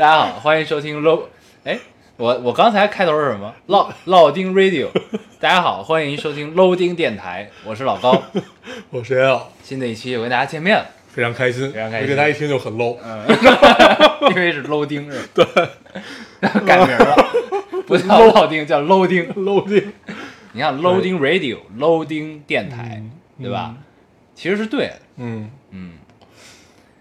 大家好，欢迎收听 Load。哎，我我刚才开头是什么？老老丁 Radio。大家好，欢迎收听 Loading 电台，我是老高。我是 L，新的一期又跟大家见面了，非常开心，非常开心这电台一听就很 low，嗯，因为是 Loading 是吧？对，改名了，不叫老丁，叫 Loading。low 定，你看 Loading Radio，Loading 电台，嗯对吧？其实是对的，嗯，嗯，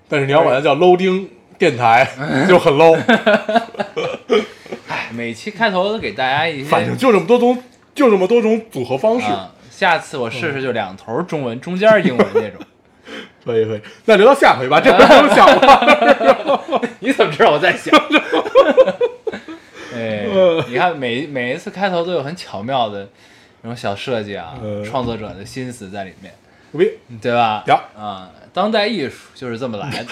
但是你要管它叫 low 丁电台就很 low，哎，每期开头都给大家一些，反正就这么多种，就这么多种组合方式，啊，下次我试试就两头中文，中间英文那种。可以可以，那留到下回吧，这回不用想了，你怎么知道我在想？哎，你看每每一次开头都有很巧妙的那种小设计啊，嗯创作者的心思在里面，对吧？呀啊，当代艺术就是这么来的。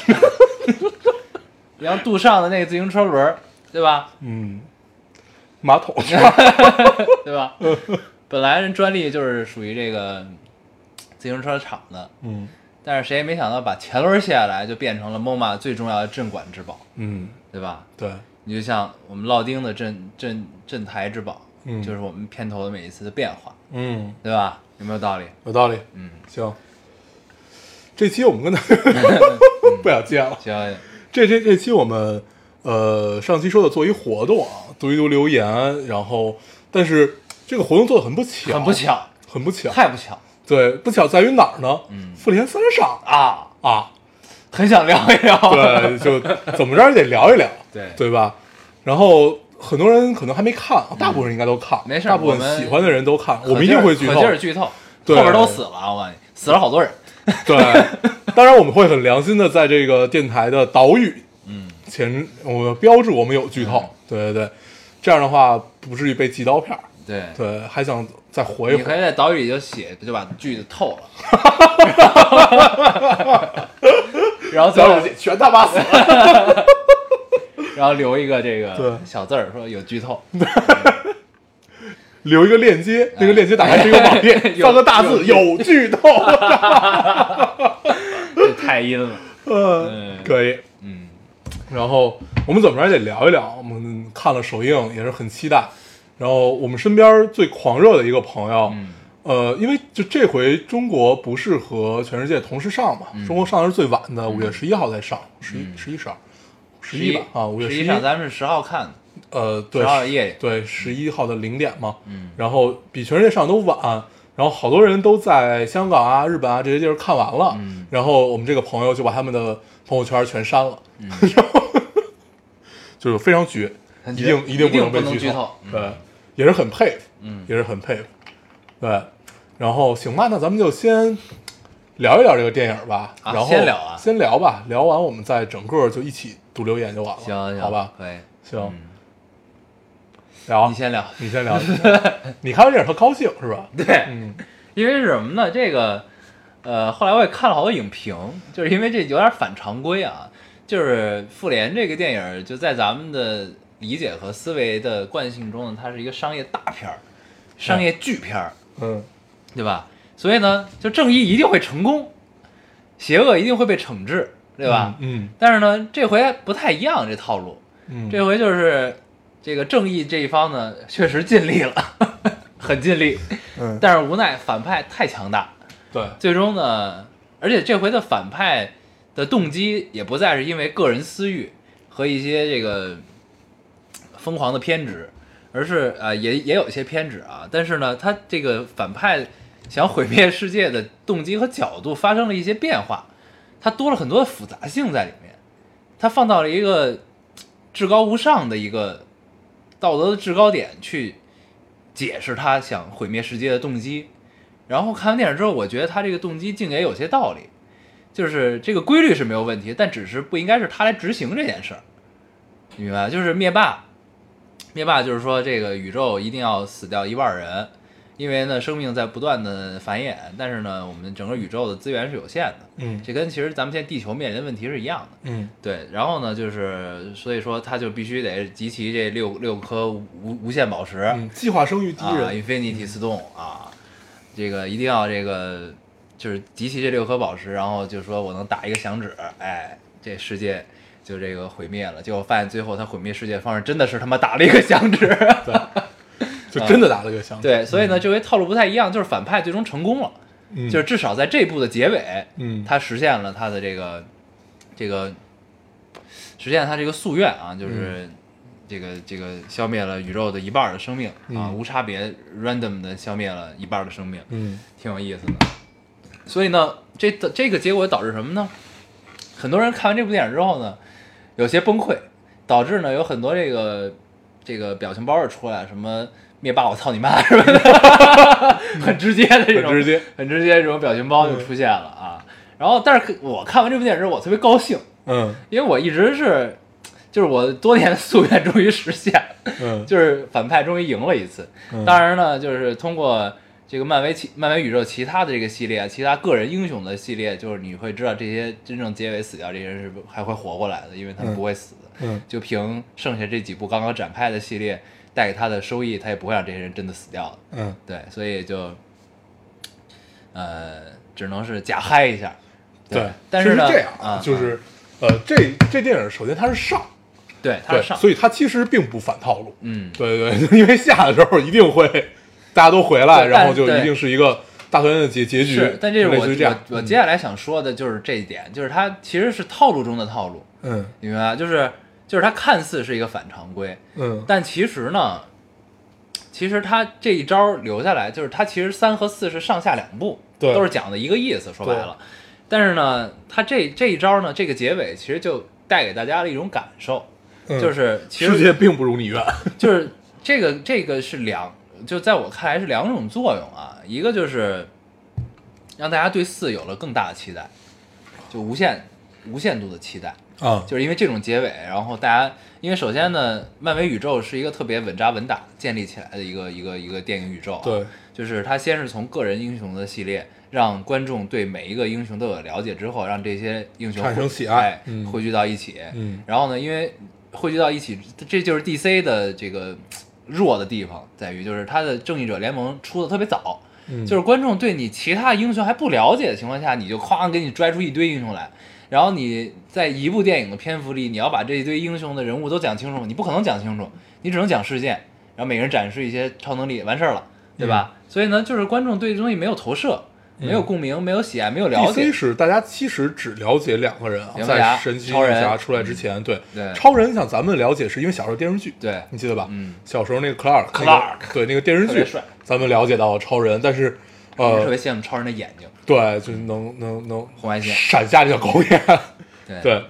你像杜尚的那个自行车轮儿，对吧？嗯，马桶是吧？对吧？本来人专利就是属于这个自行车厂的，嗯但是谁也没想到把前轮卸下来，就变成了 MoMA 最重要的镇馆之宝，嗯，对吧？对，你就像我们烙钉的镇镇镇台之宝，嗯就是我们片头的每一次的变化，嗯，对吧？有没有道理？有道理，嗯，行，这期我们跟他 不想接了。行，这这这期我们呃上期说的做一活动啊，读一读留言，然后但是这个活动做的很不巧，很不，巧，很不巧。太不巧对，不巧在于哪儿呢？嗯复联三上啊！啊，很想聊一聊，对，就怎么着也得聊一聊，对对吧？然后很多人可能还没看，大部分人应该都看，嗯没事大部分喜欢的人都看，我们一定会剧透可劲，儿剧透，后边都死了啊！我告诉你，死了好多人。对，当然我们会很良心的在这个电台的岛屿嗯，前，我标注我们有剧透，对对对，这样的话不至于被寄刀片儿。对，对，还想再活一回你可。以在岛屿里就写，就把句子透了，然后最后全他妈死了。然后留一个这对个小字儿，说有剧透。留一个链接，那个链接打开是一个网页，有三个大字有剧透。这太阴了。嗯，嗯。可以。嗯，然后我们怎么着也得聊一聊，我们看了首映也是很期待。然后我们身边最狂热的一个朋友，嗯。呃，因为就这回中国不是和全世界同时上嘛，中国上的是最晚的，五月十一号才上，十一、嗯。十一、十二、十一吧，啊，五月十一。上咱们是十号看的，呃，对，10号夜对，十一号的零点嘛，嗯。然后比全世界上都晚，然后好多人都在香港啊、日本啊这些地儿看完了，嗯。然后我们这个朋友就把他们的朋友圈全删了，嗯。然后 就是非常绝，一定定一定不能被剧透。嗯对，也是很佩服，嗯。也是很佩服，对，然后行吧，那咱们就先。聊一聊这个电影吧，啊然后先聊啊。先聊吧，聊完我们再整个就一起读留言就完了，行行，好吧？可以。行，嗯聊，你先聊。你先聊，你看完电影特高兴是吧？对，嗯因为是什么呢？这个，呃，后来我也看了好多影评，就是因为这有点反常规啊。就是《复联》这个电影，就在咱们的理解和思维的惯性中呢，它是一个商业大片儿，商业巨片儿，嗯对吧？所以呢，就正义一定会成功，邪恶一定会被惩治，对吧？嗯但是呢，这回不太一样，这套路。嗯，这回就是这个正义这一方呢，确实尽力了，很尽力，嗯。但是无奈反派太强大，对，最终呢，而且这回的反派的动机也不再是因为个人私欲和一些这个疯狂的偏执，而是啊、呃也也有一些偏执啊，但是呢，他这个反派想毁灭世界的动机和角度发生了一些变化，他多了很多的复杂性在里面，他放到了一个至高无上的一个道德的制高点去解释他想毁灭世界的动机。然后看完电影之后，我觉得他这个动机竟也有些道理，就是这个规律是没有问题，但只是不应该是他来执行这件事儿。你明白？就是灭霸，灭霸就是说这个宇宙一定要死掉一半人，因为呢生命在不断的繁衍，但是呢我们整个宇宙的资源是有限的，嗯这跟其实咱们现在地球面临的问题是一样的。嗯对，然后呢，就是所以说他就必须得集齐这六六颗无无限宝石，嗯，计划生育第一啊人，，Infinity Stone 啊，这个一定要这个就是集齐这六颗宝石，然后就说我能打一个响指，哎，这世界就这个毁灭了。结果发现最后他毁灭世界方式真的是他妈打了一个响指。就真的打了个响指。对，所以呢，这回套路不太一样，就是反派最终成功了，嗯，就是至少在这部的结尾，嗯，他实现了他的这个这个实现了他这个夙愿啊，就是这个这个消灭了宇宙的一半儿的生命啊，嗯。无差别 random 的消灭了一半儿的生命，嗯。挺有意思的。所以呢，这这个结果导致什么呢？很多人看完这部电影之后呢，有些崩溃，导致呢有很多这个这个表情包儿出来，什么灭霸我操你妈什么的，很直接的这种，很直接，很直接这种表情包就出现了啊。然后，但是我看完这部电影之后，我特别高兴，嗯。因为我一直是，就是我多年的夙愿终于实现了，嗯，就是反派终于赢了一次。嗯。当然呢，就是通过这个漫威其漫威宇宙其他的这个系列，其他个人英雄的系列，就是你会知道这些真正结尾死掉这些人是还会活过来的，因为他们嗯。不会死的。嗯。就凭剩下这几部刚刚展开的系列带给他的收益，他也不会让这些人真的死掉的。嗯，对，所以就，呃，只能是假嗨一下。对，但是呢，这样啊，就是呃，这这电影首先它是上，对，它是上，所以它其实并不反套路。嗯，对对对，因为下的时候一定会大家都回来，然后就一定是一个大团圆的结结局。是，但这是我我我接下来想说的就是这一点，就是它其实是套路中的套路，嗯你明白吗？就是就是它看似是一个反常规，嗯。但其实呢，其实它这一招留下来，就是它其实三和四是上下两步，对。都是讲的一个意思，说白了。但是呢，它这这一招呢，这个结尾其实就带给大家了一种感受，嗯，就是其实世界并不如你愿。就是这个这个是两，就在我看来是两种作用啊，一个就是让大家对四有了更大的期待，就无限无限度的期待，啊，就是因为这种结尾，然后大家因为首先呢，漫威宇宙是一个特别稳扎稳打建立起来的一个一个一个电影宇宙、啊，对，就是它先是从个人英雄的系列，让观众对每一个英雄都有了解之后，让这些英雄产生喜爱汇聚到一起，嗯。然后呢，因为汇聚到一起，这就是 DC 的这个弱的地方，在于就是它的正义者联盟出的特别早，嗯。就是观众对你其他英雄还不了解的情况下，你就哐给你拽出一堆英雄来，然后你在一部电影的篇幅里，你要把这一堆英雄的人物都讲清楚，你不可能讲清楚，你只能讲事件，然后每个人展示一些超能力，完事儿了，对吧？所以呢，就是观众对这东西没有投射，没有共鸣，没有喜爱，没有了解。DC，是大家其实只了解两个人啊，在神奇女侠出来之前，对。对。超人，像咱们了解是因为小时候电视剧，对。你记得吧？嗯，小时候那个 Clark，Clark 那个对那个电视剧咱们了解到超人，但是呃我特别，羡慕超人的眼睛，对，就是能能能红外线，闪瞎这个狗眼，对对。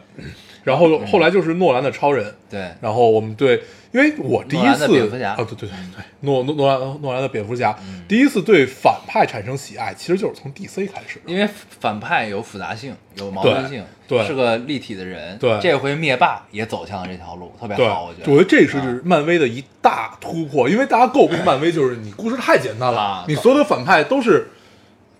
然后后来就是诺兰的超人，对然后我们对，因为我第一次蝙蝠侠啊，对对对对，诺诺诺兰诺兰的蝙蝠侠，第一次对反派产生喜爱，其实就是从 DC 开始。因为反派有复杂性，有矛盾性，对对是个立体的人。对这回灭霸也走向了这条路，特别，好，我觉得。我觉得这是啊漫威的一大突破，因为大家诟病漫威就是你故事太简单了啊，你所有的反派都是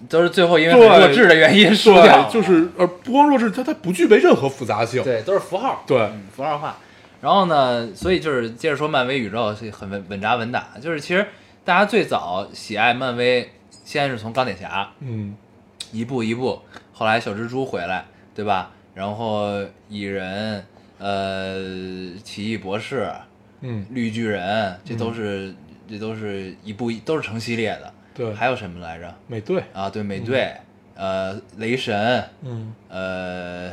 都是最后因为弱智的原因输掉就是呃不光弱智，它它不具备任何复杂性。对，都是符号，对嗯，符号化。然后呢，所以就是接着说漫威宇宙是很稳稳扎稳打，就是其实大家最早喜爱漫威，先是从钢铁侠嗯一步一步，后来小蜘蛛回来，对吧？然后蚁人，呃，奇异博士，嗯，绿巨人，这都是、这都是一部都是成系列的。对，还有什么来着？美队，啊，对，美队，呃，雷神，嗯，呃，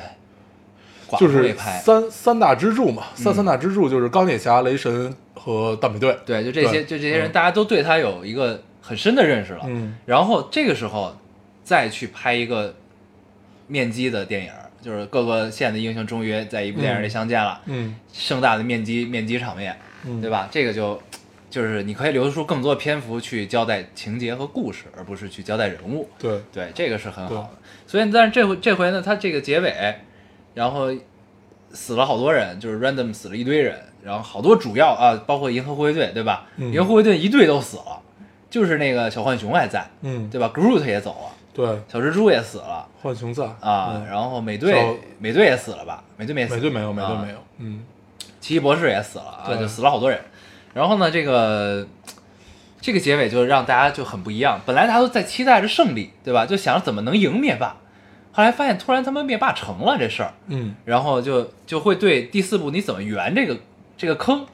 寡就是三三大支柱嘛，三嗯。三大支柱就是钢铁侠、雷神和大美队。对，就这些，就这些人，嗯大家都对他有一个很深的认识了。嗯。然后这个时候再去拍一个面基的电影，就是各个线的英雄终于在一部电影里相见了，嗯。盛大的面基面基场面，嗯，对？吧？这个就就是你可以留出更多的篇幅去交代情节和故事，而不是去交代人物。对，对，这个是很好的。所以，但是这回这回呢，它这个结尾，然后死了好多人，就是 random 死了一堆人，然后好多主要啊，包括银河护卫队，对吧？嗯银河护卫队一队都死了，就是那个小浣熊还在，嗯，对吧？Groot 也走了，对，小蜘蛛也死了浣熊在啊，嗯然后美队美队也死了吧？美队没死，美队没有，美队啊没有，嗯奇异博士也死了啊，对就死了好多人。然后呢，这个这个结尾就让大家就很不一样。本来大家都在期待着胜利，对吧？就想着怎么能赢灭霸，后来发现突然他们灭霸成了这事儿，嗯，然后就就会对第四部你怎么圆这个这个坑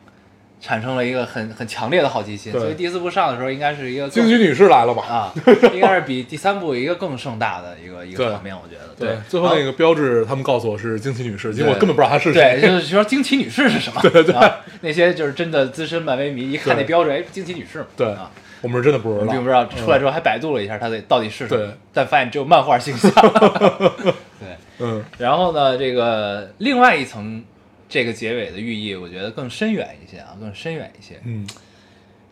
产生了一个很很强烈的好奇心。所以第四部上的时候应该是一个更惊奇女士来了吧？啊，应该是比第三部一个更盛大的一个一个场面，我觉得。对，最后那个。标志，他们告诉我是惊奇女士，结果我根本不知道她是谁对，就是说惊奇女士是什么？对对啊，那些就是真的资深漫威迷，一看那标志，哎，惊奇女士嘛。对啊，我们是真的不知道，我并不知道出来之后还百度了一下她的到底是什么对，但发现只有漫画形象。对，嗯然后呢，这个另外一层这个结尾的寓意，我觉得更深远一些啊，更深远一些。嗯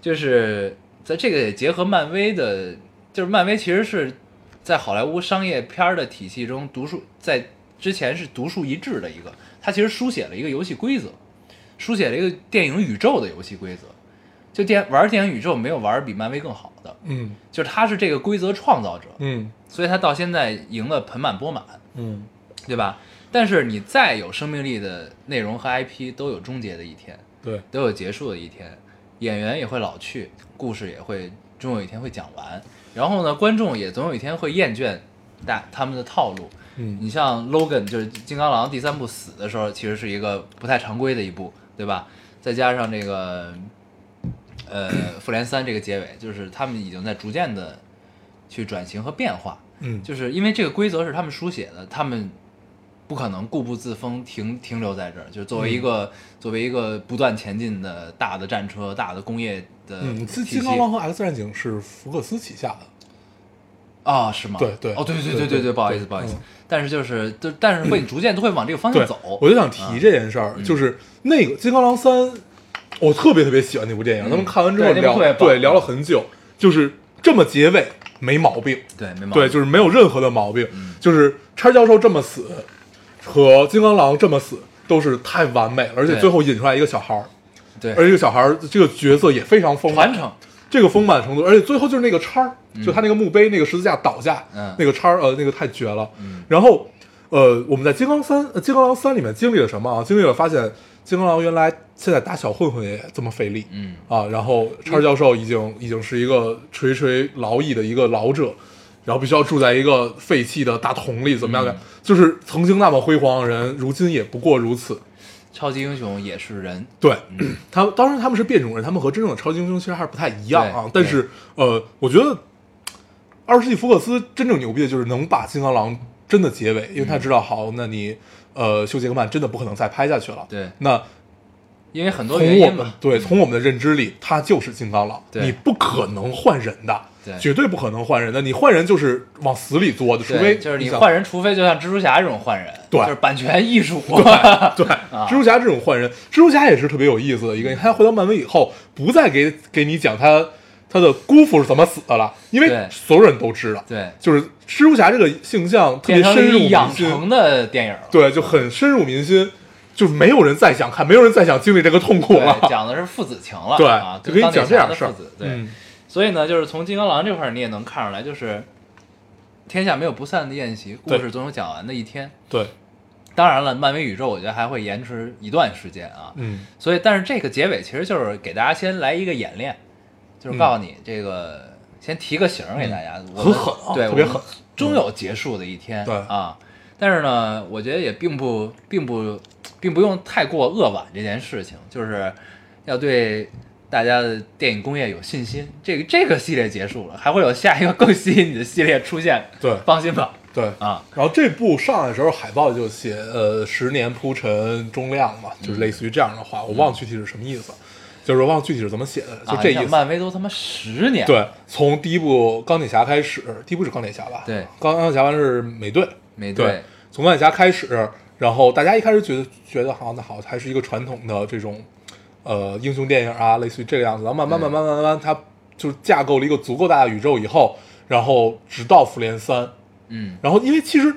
就是在这个也结合漫威的，就是漫威其实是在好莱坞商业片儿的体系中独树，在之前是独树一帜的一个，它其实书写了一个游戏规则，书写了一个电影宇宙的游戏规则。就电玩电影宇宙没有玩比漫威更好的，嗯就是他是这个规则创造者，嗯所以他到现在赢得盆满钵满，嗯对吧？但是你再有生命力的内容和 IP 都有终结的一天，对，都有结束的一天，演员也会老去，故事也会终有一天会讲完。然后呢，观众也总有一天会厌倦大他们的套路。嗯你像 Logan 就是金刚狼第三部死的时候，其实是一个不太常规的一部，对吧？再加上这个呃 复联三这个结尾，就是他们已经在逐渐的去转型和变化。嗯就是因为这个规则是他们书写的，他们不可能固步自封，停停留在这儿。就是作为一个、嗯作为一个不断前进的大的战车、大的工业的嗯，金刚狼和 X 战警是福克斯旗下的，啊，是吗？对对哦，对对对对对对，不好意思，不好意思嗯。但是就是，就但是会逐渐都会往这个方向走。，我就想提这件事儿，就是那个《金刚狼三》，我特别特别喜欢那部电影，嗯咱们看完之后聊对聊了很久，就是这么结尾没毛病，对，没毛病。对，就是没有任何的毛病，嗯就是叉教授这么死和金刚狼这么死都是太完美了，而且最后引出来一个小孩儿，对而这个小孩儿这个角色也非常丰满传，承，这个丰满程度，而且最后就是那个叉儿，就他那个墓碑那个十字架倒下，嗯那个叉儿呃那个太绝了。嗯然后呃我们在金刚三呃金刚狼三里面经历了什么啊？经历了发现金刚狼原来现在打小混混也这么费力，嗯，啊，然后叉儿教授已经已经是一个垂垂老矣的一个老者。然后必须要住在一个废弃的大桶里，怎么样的？嗯就是曾经那么辉煌的人，如今也不过如此。超级英雄也是人。对，他们当然他们是变种人，他们和真正的超级英雄其实还是不太一样啊。但是呃，我觉得二十世纪福克斯真正牛逼的就是能把金刚狼真的结尾，因为他知道好，那你呃休杰克曼真的不可能再拍下去了。对，那因为很多原因嘛。对从我们的认知里，他就是金刚狼，你不可能换人的，对绝对不可能换人的。你换人就是往死里作的，除，非就是你换人，除非就像蜘蛛侠这种换人，对就是版权艺术。对，啊蜘蛛侠这种换人，蜘蛛侠也是特别有意思的一个。他回到漫威以后，不再给给你讲他他的姑父是怎么死的了，因为所有人都知道，对，就是蜘蛛侠这个形象特别深入养民心，成的电影。对，就很深入民心，就是没有人再想看，没有人再想经历这个痛苦了。对，。讲的是父子情了，对啊，就给你讲这样的事儿。对，嗯。所以呢，就是从金刚狼这块儿你也能看出来，就是天下没有不散的宴席，故事总有讲完的一天。对，当然了，漫威宇宙我觉得还会延迟一段时间啊，嗯。所以但是这个结尾其实就是给大家先来一个演练，就是告诉你这个、先提个醒儿给大家，很狠啊对，特别狠。终有结束的一天，对。啊。但是呢，我觉得也并不并不并不用太过扼腕这件事情，就是要对大家的电影工业有信心。这个这个系列结束了，还会有下一个更吸引你的系列出现，对。放心吧，对。啊，然后这部上来的时候，海报就写呃十年铺陈终亮嘛，就是类似于这样的话，我忘了具体是什么意思，就是忘了具体是怎么写的，就这意思。漫威都他妈十年，对，从第一部钢铁侠开始，第一部是钢铁侠吧？对。钢钢铁侠完是美队，美队，从钢铁侠开始，然后大家一开始觉得觉得好，那好，还是一个传统的这种呃英雄电影啊，类似于这个样子，然后慢慢慢慢慢慢，它就是架构了一个足够大的宇宙以后，然后直到复联三，嗯，然后因为其实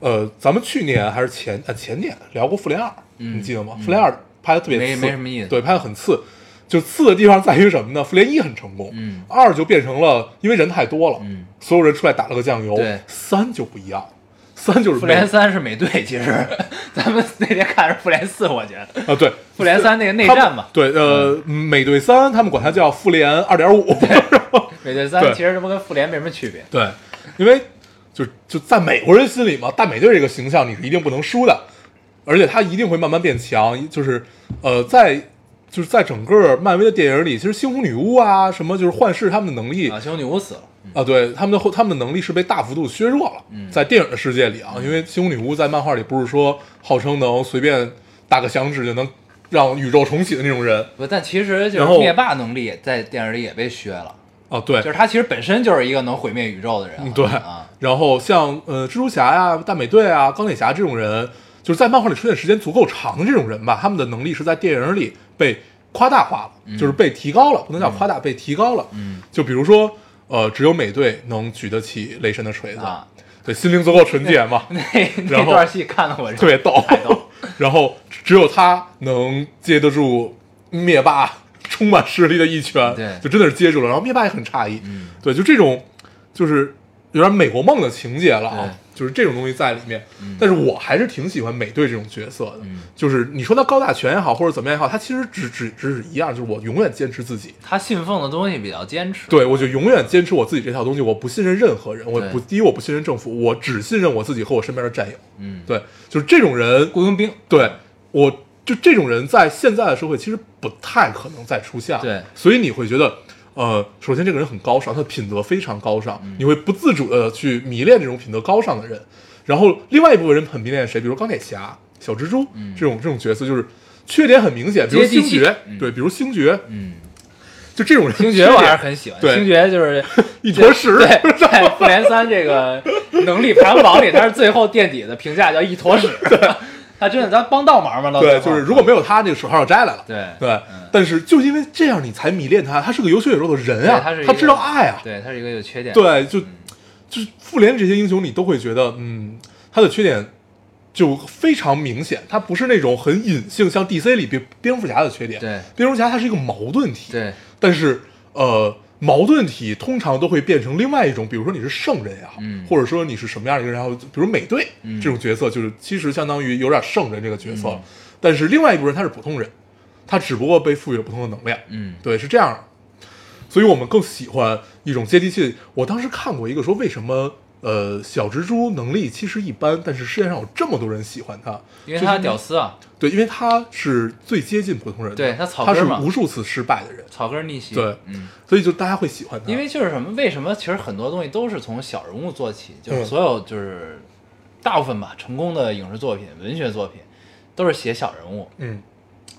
呃，咱们去年还是前呃前年聊过《复联二》，你记得吗？复联二》拍的特别没没什么意思对，拍的很次。就次的地方在于什么呢？复联一很成功，嗯二就变成了因为人太多了，嗯所有人出来打了个酱油，对三就不一样，三就是复联三是美队，其实 咱们那天看是复联四，我觉得啊，对，复联三那个内战嘛，对，呃，美队三他们管它叫复联二点五，美队三其实这不跟复联没什么区别。对，因为就就在美国人心里嘛，大美队这个形象你是一定不能输的，而且他一定会慢慢变强。就是呃，在就是在整个漫威的电影里，其实猩红女巫啊，什么就是幻视他们的能力啊，猩红女巫死了，啊，对他们的后他们的能力是被大幅度削弱了。嗯在电影的世界里啊，因为星空女巫在漫画里不是说号称能随便打个响指就能让宇宙重启的那种人不，但其实就然后是灭霸能力也在电影里也被削了，啊，对，就是他其实本身就是一个能毁灭宇宙的人了。嗯，对啊，然后像呃蜘蛛侠呀、大美队啊、钢铁侠这种人，就是在漫画里出现时间足够长的这种人吧，他们的能力是在电影里被夸大化了，就是被提高了，不能叫夸大，被提高了。嗯，就比如说，呃，只有美队能举得起雷神的锤子，啊，对，心灵足够纯洁嘛，那 那然后段戏看得我特别逗。逗。然后只有他能接得住灭霸充满实力的一拳，对。就真的是接住了。然后灭霸也很诧异，嗯。对，就这种就是有点美国梦的情节了啊。对，就是这种东西在里面。嗯但是我还是挺喜欢美队这种角色的，嗯就是你说他高大全也好，或者怎么样也好，他其实只只只是一样，就是我永远坚持自己。他信奉的东西比较坚持。对，我就永远坚持我自己这套东西，我不信任任何人，我对不第一我不信任政府，我只信任我自己和我身边的战友。嗯，对，就是这种人，雇佣兵。对，我就这种人在现在的社会其实不太可能再出现了。对所以你会觉得，呃，首先这个人很高尚，他的品德非常高尚，你会不自主的去迷恋这种品德高尚的人。然后另外一部分人很迷恋谁，比如钢铁侠、小蜘蛛、这种这种角色，就是缺点很明显，比如星爵，嗯。对，比如星爵，嗯，就这种人，星爵我还是很喜欢。星爵就是 一坨屎，对，在复联三这个能力排行榜里，他是最后垫底的评价叫一坨屎。他真的，咱帮倒忙嘛？到对，就是如果没有他，这个手套就摘来了。对对嗯，但是就因为这样，你才迷恋他，他是个有血有肉的人啊，他知道爱啊，对他是一个有缺点。对，就就是复联这些英雄，你都会觉得，嗯，他的缺点就非常明显，他不是那种很隐性，像 DC 里蝙蝙蝠侠的缺点，对蝙蝠侠他是一个矛盾体，对但是呃，矛盾体通常都会变成另外一种，比如说你是圣人呀，嗯。或者说你是什么样的一个人，然后比如美队、嗯。这种角色，就是其实相当于有点圣人这个角色，嗯。但是另外一部分人他是普通人，他只不过被赋予了不同的能量，嗯。对，是这样。的。所以我们更喜欢一种接地气。我当时看过一个说，为什么呃小蜘蛛能力其实一般，但是世界上有这么多人喜欢他，因为他屌丝啊，对，因为他是最接近普通人的，对他草他是根无数次失败的人，草根逆袭。对嗯。所以就大家会喜欢他，因为就是什么？为什么其实很多东西都是从小人物做起？就是嗯所有就是大部分吧，成功的影视作品、文学作品都是写小人物。嗯，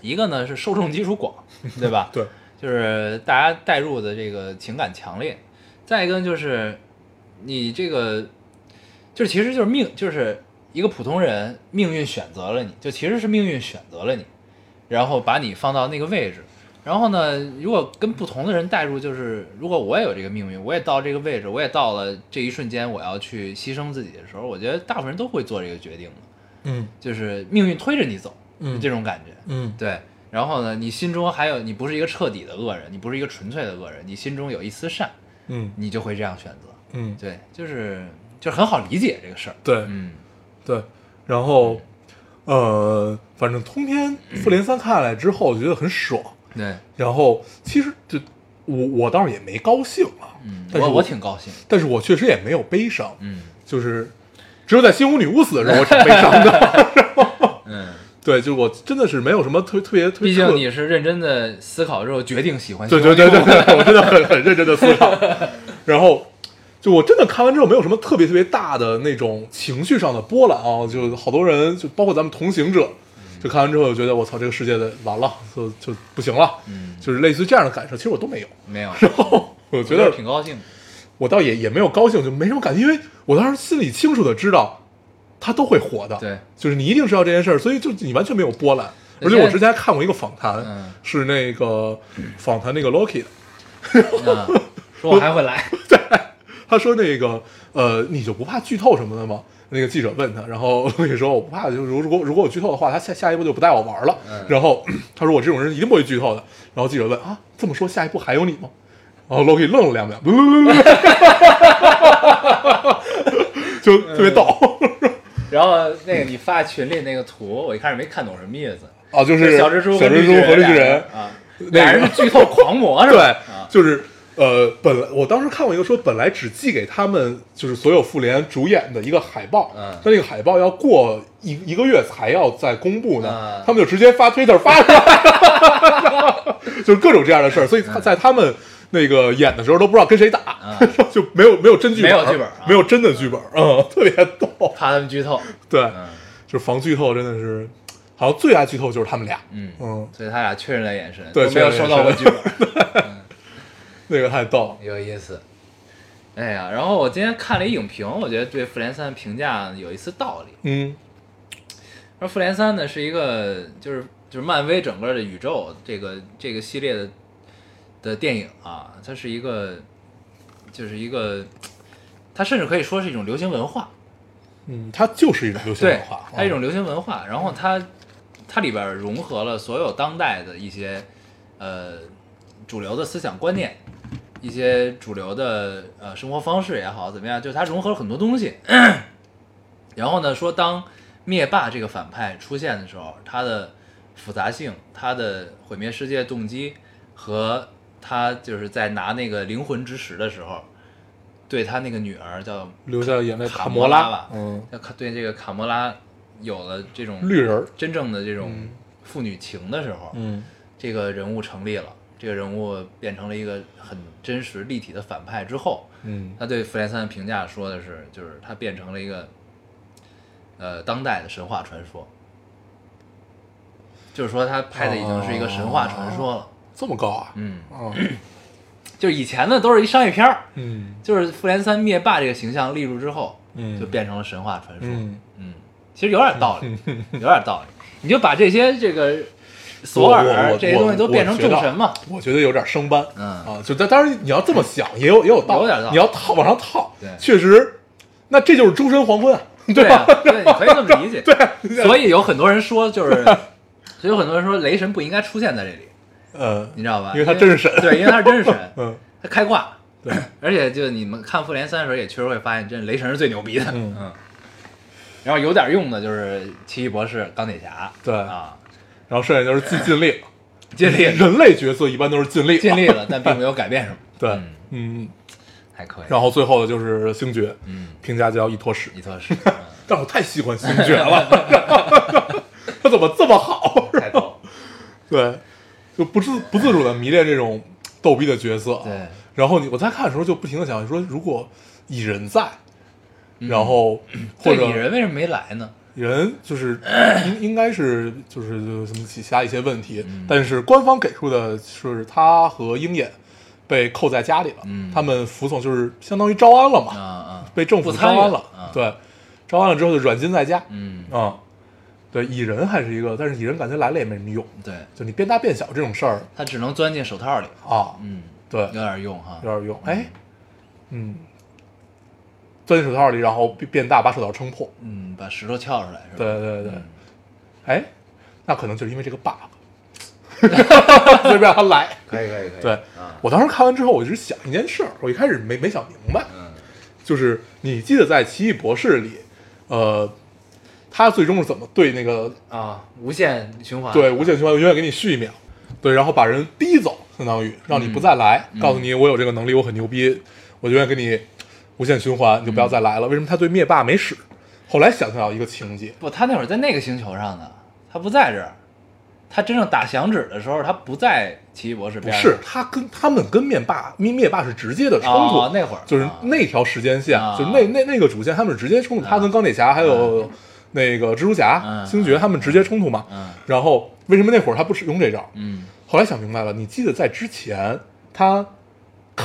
一个呢是受众基础广，对吧？对，就是大家带入的这个情感强烈。再一个呢就是你这个，就是其实就是命，就是一个普通人命运选择了你，就其实是命运选择了你，然后把你放到那个位置。然后呢，如果跟不同的人带入，就是如果我也有这个命运，我也到这个位置，我也到了这一瞬间，我要去牺牲自己的时候，我觉得大部分人都会做这个决定的，嗯就是命运推着你走，嗯这种感觉。嗯对，然后呢，你心中还有你不是一个彻底的恶人，你不是一个纯粹的恶人，你心中有一丝善，嗯你就会这样选择。嗯，对，就是就是很好理解这个事儿。对嗯，对，然后呃，反正通篇复联三看下来之后，我觉得很爽。对，然后其实就我我倒是也没高兴啊，嗯，但是我我挺高兴。但是我确实也没有悲伤，嗯就是只有在猩红女巫死的时候我挺悲伤的。嗯，对，就我真的是没有什么特特别特别。毕竟你是认真的思考之后决定喜欢。对对对对对，我真的很很认真的思考。然后，就我真的看完之后，没有什么特别特别大的那种情绪上的波澜啊。就好多人，就包括咱们同行者，就看完之后就觉得我操，这个世界的完了，就就不行了，嗯，就是类似于这样的感受。其实我都没有。没有，然后我觉得挺高兴的。我倒也也没有高兴，就没什么感觉，因为我当时心里清楚的知道，他都会火的。对，就是你一定知道这件事儿，所以就你完全没有波澜。而且我之前还看过一个访谈，嗯是那个访谈那个 Loki 的，嗯，说我还会来。他说那个呃，你就不怕剧透什么的吗？那个记者问他，然后我跟你说我不怕，就如如果如果我剧透的话，他下下一步就不带我玩了。然后他说我这种人一定不会剧透的。然后记者问啊，这么说下一步还有你吗？然后 Loki 愣了两秒，不不不不，就特别逗。然后那个你发群里那个图，我一开始没看懂什么意思。哦，就是小蜘蛛小蜘蛛和绿巨人，啊，那个俩人是剧透狂魔是对吧？啊，就是呃，本来我当时看过一个说，本来只寄给他们就是所有复联主演的一个海报，嗯但那个海报要过一一个月才要再公布呢，嗯他们就直接发推特发出来了，就是各种这样的事儿，所以他在他们。那个演的时候都不知道跟谁打，嗯 就没有没有真剧本，没有剧本啊没有真的剧本，嗯，特别逗。怕他们剧透。对，嗯就是防剧透真的是，好像最爱剧透就是他们俩，嗯嗯，所以他俩确认了眼神，对都没有收到过剧本，那个太逗，有意思。哎呀，然后我今天看了一影评，我觉得对《复联三》评价有一丝道理。嗯。而《复联三》呢是一个就是就是漫威整个的宇宙这个这个系列的的电影啊，它是一个就是一个，它甚至可以说是一种流行文化，嗯，它就是一种流行对文化，，它一种流行文化，然后它它里边融合了所有当代的一些呃主流的思想观念，一些主流的呃生活方式也好，怎么样，就是它融合了很多东西。然后呢，说当灭霸这个反派出现的时候，他的复杂性、他的毁灭世界的动机和他就是在拿那个灵魂之石的时候，对他那个女儿叫流下眼泪卡摩拉吧，嗯，对这个卡魔拉有了这种绿人，真正的这种父女情的时候，嗯。这个人物成立了，这个人物变成了一个很真实立体的反派之后，嗯。他对复联三的评价说的是，就是他变成了一个呃当代的神话传说，就是说他拍的已经是一个神话传说了，这么高啊，嗯，嗯 就是以前呢都是一商业片儿，嗯。就是复联三灭霸这个形象立住之后，嗯。就变成了神话传说，嗯，嗯，其实有点道理，有点道理。你就把这些这个索尔这些东西都变成众神我嘛，我觉得有点生搬，嗯啊，就但当然你要这么想也有也有道理，有点道理你要套往上套，对确实，那这就是诸神黄昏啊，对吧啊？，对，你可以这么理解。对，所以有很多人说，就是，所以有很多人说雷神不应该出现在这里，呃，你知道吧？因为他真是神对，因为他是真是神，嗯他开挂。对，而且就你们看复联三的时候，也确实会发现，真雷神是最牛逼的。嗯然后有点用的就是奇异博士、钢铁侠，对啊，然后剩下就是尽尽力，尽力人类角色一般都是尽力，尽力了，但并没有改变什么。对嗯，嗯，还可以。然后最后的就是星爵，嗯，评价叫一坨屎，一坨屎，嗯 但我太喜欢星爵了，他怎么这么好？太逗。对，就不自不自主的迷恋这种逗逼的角色。对，然后你我在看的时候就不停的想说，如果蚁人在，然后或者蚁人为什么没来呢？人就是 应应该是就是什么其他一些问题，嗯。但是官方给出的是他和鹰眼被扣在家里了，嗯。他们服从就是相当于招安了嘛，被政府招安了，啊。对，招安了之后就软禁在家，嗯，啊、对，蚁人还是一个，但是蚁人感觉来了也没什么用，对，就你变大变小这种事儿。他只能钻进手套里。啊，嗯，对，有点用哈。有点用，哎，嗯，钻进手套里，然后变变大，把手套撑破，嗯，把石头撬出来是吧？对对对嗯哎，那可能就是因为这个 bug，所以让他来。可以可以可以。对啊，我当时看完之后，我一直想一件事儿，我一开始没没想明白，嗯就是你记得在《奇异博士》里，呃，他最终是怎么对那个啊，无限循环。对无限循环永远给你续一秒，对，然后把人逼走，相当于让你不再来，嗯告诉你我有这个能力，我很牛逼，我永远给你无限循环，你就不要再来了。为什么他对灭霸没使？后来想象到一个情节，不，他那会儿在那个星球上呢，他不在这儿。他真正打响指的时候，他不在奇异博士不边上。是他跟他们跟灭霸灭灭霸是直接的冲突，哦那会儿就是啊那条时间线，啊就那那那个主线，他们是直接冲突，他跟钢铁侠还有那个蜘蛛侠、嗯星爵他们直接冲突嘛。嗯然后为什么那会儿他不使用这招？嗯后来想明白了，你记得在之前他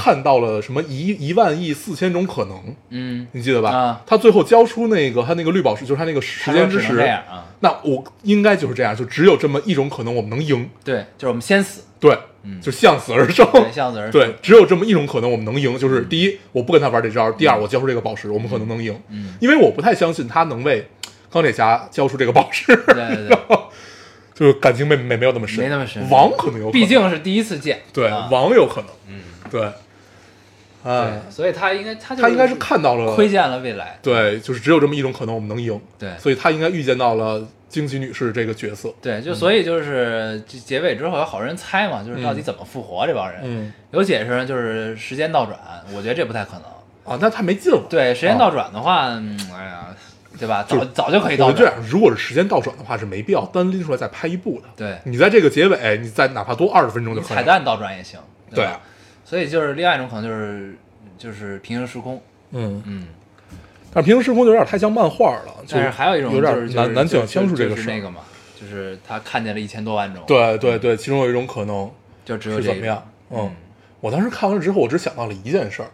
看到了什么一一万亿四千种可能，嗯，你记得吧？啊。他最后交出那个他那个绿宝石，就是他那个时间之石啊。那我应该就是这样，就只有这么一种可能，我们能赢。对，就是我们先死。对，嗯。就向死而生。对，向死而对，只有这么一种可能，我们能赢，就是第一，我不跟他玩这招；第二，我交出这个宝石，我们可能能赢。嗯，因为我不太相信他能为钢铁侠交出这个宝石，对对对，就是感情没没没有那么深，没那么深。王可能有可能，毕竟是第一次见，对啊。王有可能，嗯，对哎，，所以他应该他就他应该是看到了窥见了未来，对，就是只有这么一种可能，我们能赢。对所以他应该预见到了惊奇女士这个角色。对，就所以就是结结尾之后有好多人猜嘛，就是到底嗯怎么复活这帮人，嗯有解释呢，就是时间倒转，我觉得这不太可能。啊，那太没劲了。对，时间倒转的话，嗯，哎呀，对吧？早早就可以倒转。这样，如果是时间倒转的话，是没必要单拎出来再拍一部的。对，你在这个结尾，你再哪怕多二十分钟就可以。彩蛋倒转也行，对吧？所以就是另外一种可能就是就是平行时空，嗯，嗯，但是平行时空就有点太像漫画了，就但是还有一种有就是点难难讲清楚这个事那个嘛，就是他看见了一千多万种，，对对对，其中有一种可能就只有怎么样？嗯。嗯，我当时看完了之后，我只想到了一件事儿，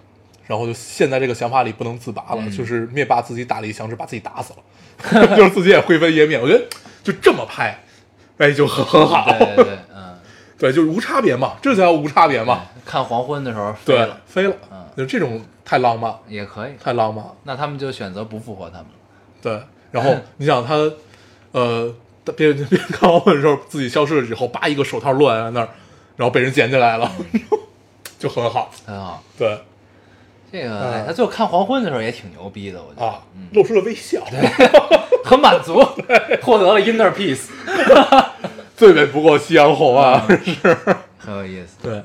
然后就陷在这个想法里不能自拔了，嗯。就是灭霸自己打了一响指把自己打死了，就是自己也灰飞烟灭。我觉得就这么拍，哎，就很很好。对对对，嗯，对，就是无差别嘛，这才叫无差别嘛。看黄昏的时候飞对了，飞了，嗯。就这种太浪漫，也可以，太浪漫。了。那他们就选择不复活他们了。对，然后 你想他，呃，别别看黄昏的时候自己消失了以后，叭一个手套落在那儿，然后被人捡起来了，就很好。很好，对。这个、他最后看黄昏的时候也挺牛逼的，我觉得，啊，露出了微笑，很满足，获得了 inner peace，最美不过夕阳红啊，是。很有意思。对，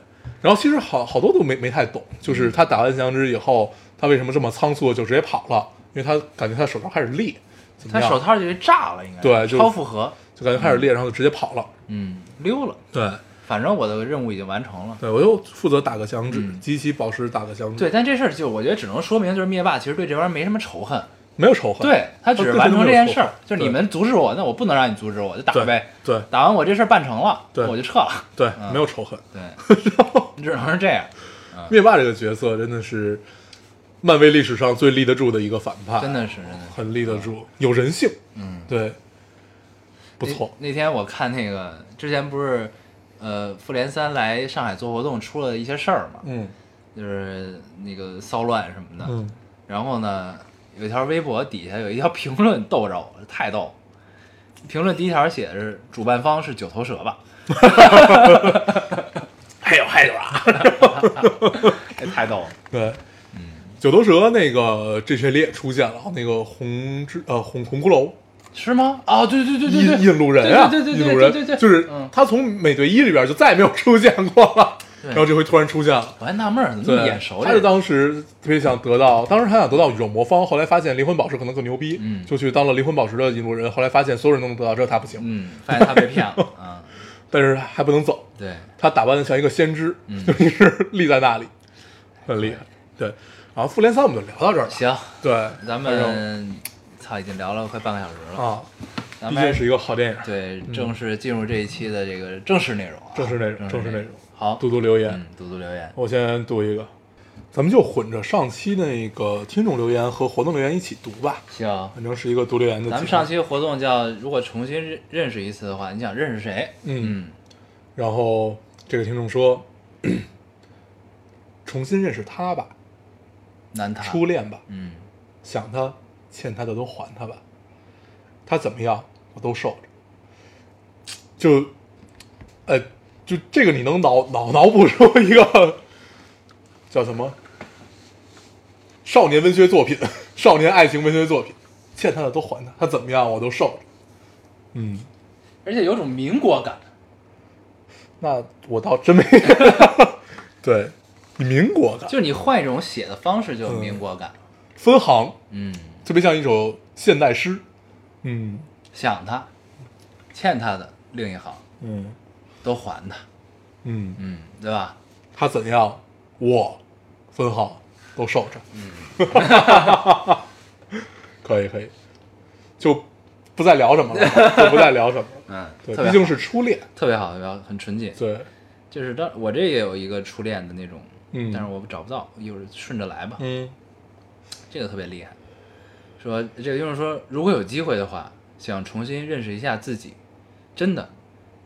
然后其实好好多都没没太懂，就是他打完响指以后，他为什么这么仓促就直接跑了？因为他感觉他手套开始裂，怎么样？他手套就炸了，应该对就超负荷，就感觉开始裂，然后就直接跑了。嗯，溜了。对，反正我的任务已经完成了。对我又负责打个响指，嗯集齐宝石打个响指。对，，但这事儿就我觉得只能说明，就是灭霸其实对这玩意儿没什么仇恨，没有仇恨。对他只是对完成这件事儿就是你们阻止我，那我不能让你阻止我，就打呗。对打完我这事儿办成了，对我就撤了。对，嗯没有仇恨。对，只能是这样，灭霸这个角色真的是漫威历史上最立得住的一个反派，真的是真的是很立得住，有人性。嗯，对，不错。那。那天我看那个之前不是，呃，复联三来上海做活动出了一些事儿嘛，嗯就是那个骚乱什么的。嗯，然后呢，有一条微博底下有一条评论逗着我，太逗了。评论第一条写的是主办方是九头蛇吧？还有还有啊。哎，太逗了。对，九头蛇那个这系列出现了，那个红之呃红红骷髅是吗？啊，对对对对对，印印度人啊，对对人对对对就是嗯他从美队一里边就再也没有出现过了，对然后这回突然出现了。我还纳闷儿，怎么那么眼熟？他是当时特别想得到，当时他想得到宇宙魔方，后来发现灵魂宝石可能更牛逼，嗯就去当了灵魂宝石的引路人。后来发现所有人都能得到，只有他不行，嗯，发现他被骗了嗯。但是还不能走。对，他打扮的像一个先知，嗯就一直立在那里，很厉害。对，然后复联三我们就聊到这儿了。行，对，咱们操已经聊了快半个小时了，啊，咱们还毕竟是一个好电影。对正式进入这一期的这个正式内容啊，正式内容正正式内容好，读读留言，嗯，读读留言，我先读一个，咱们就混着上期那个听众留言和活动留言一起读吧，行。反正是一个读留言的。咱们上期活动叫如果重新认认识一次的话，你想认识谁？嗯。嗯，然后这个听众说，重新认识他吧，难他。初恋吧，嗯，想他，欠他的都还他吧，他怎么样我都受着。就，呃，就这个你能脑脑脑补出一个叫什么少年文学作品、少年爱情文学作品，欠他的都还他，他怎么样我都受着。嗯，而且有种民国感。那我倒真没，对，你民国感就是你换一种写的方式，就有民国感。分行，嗯，特别像一首现代诗。嗯想他，欠他的另一行嗯都还他。嗯，嗯，对吧？他怎样，我分号都受着。嗯，可以可以，就不再聊什么了，就不再聊什么了。嗯，毕竟是初恋。特别好，特别好，很纯洁。对，就是当我这也有一个初恋的那种，嗯但是我找不到，一会儿顺着来吧。嗯这个特别厉害。说这个就是说，如果有机会的话，想重新认识一下自己。真的，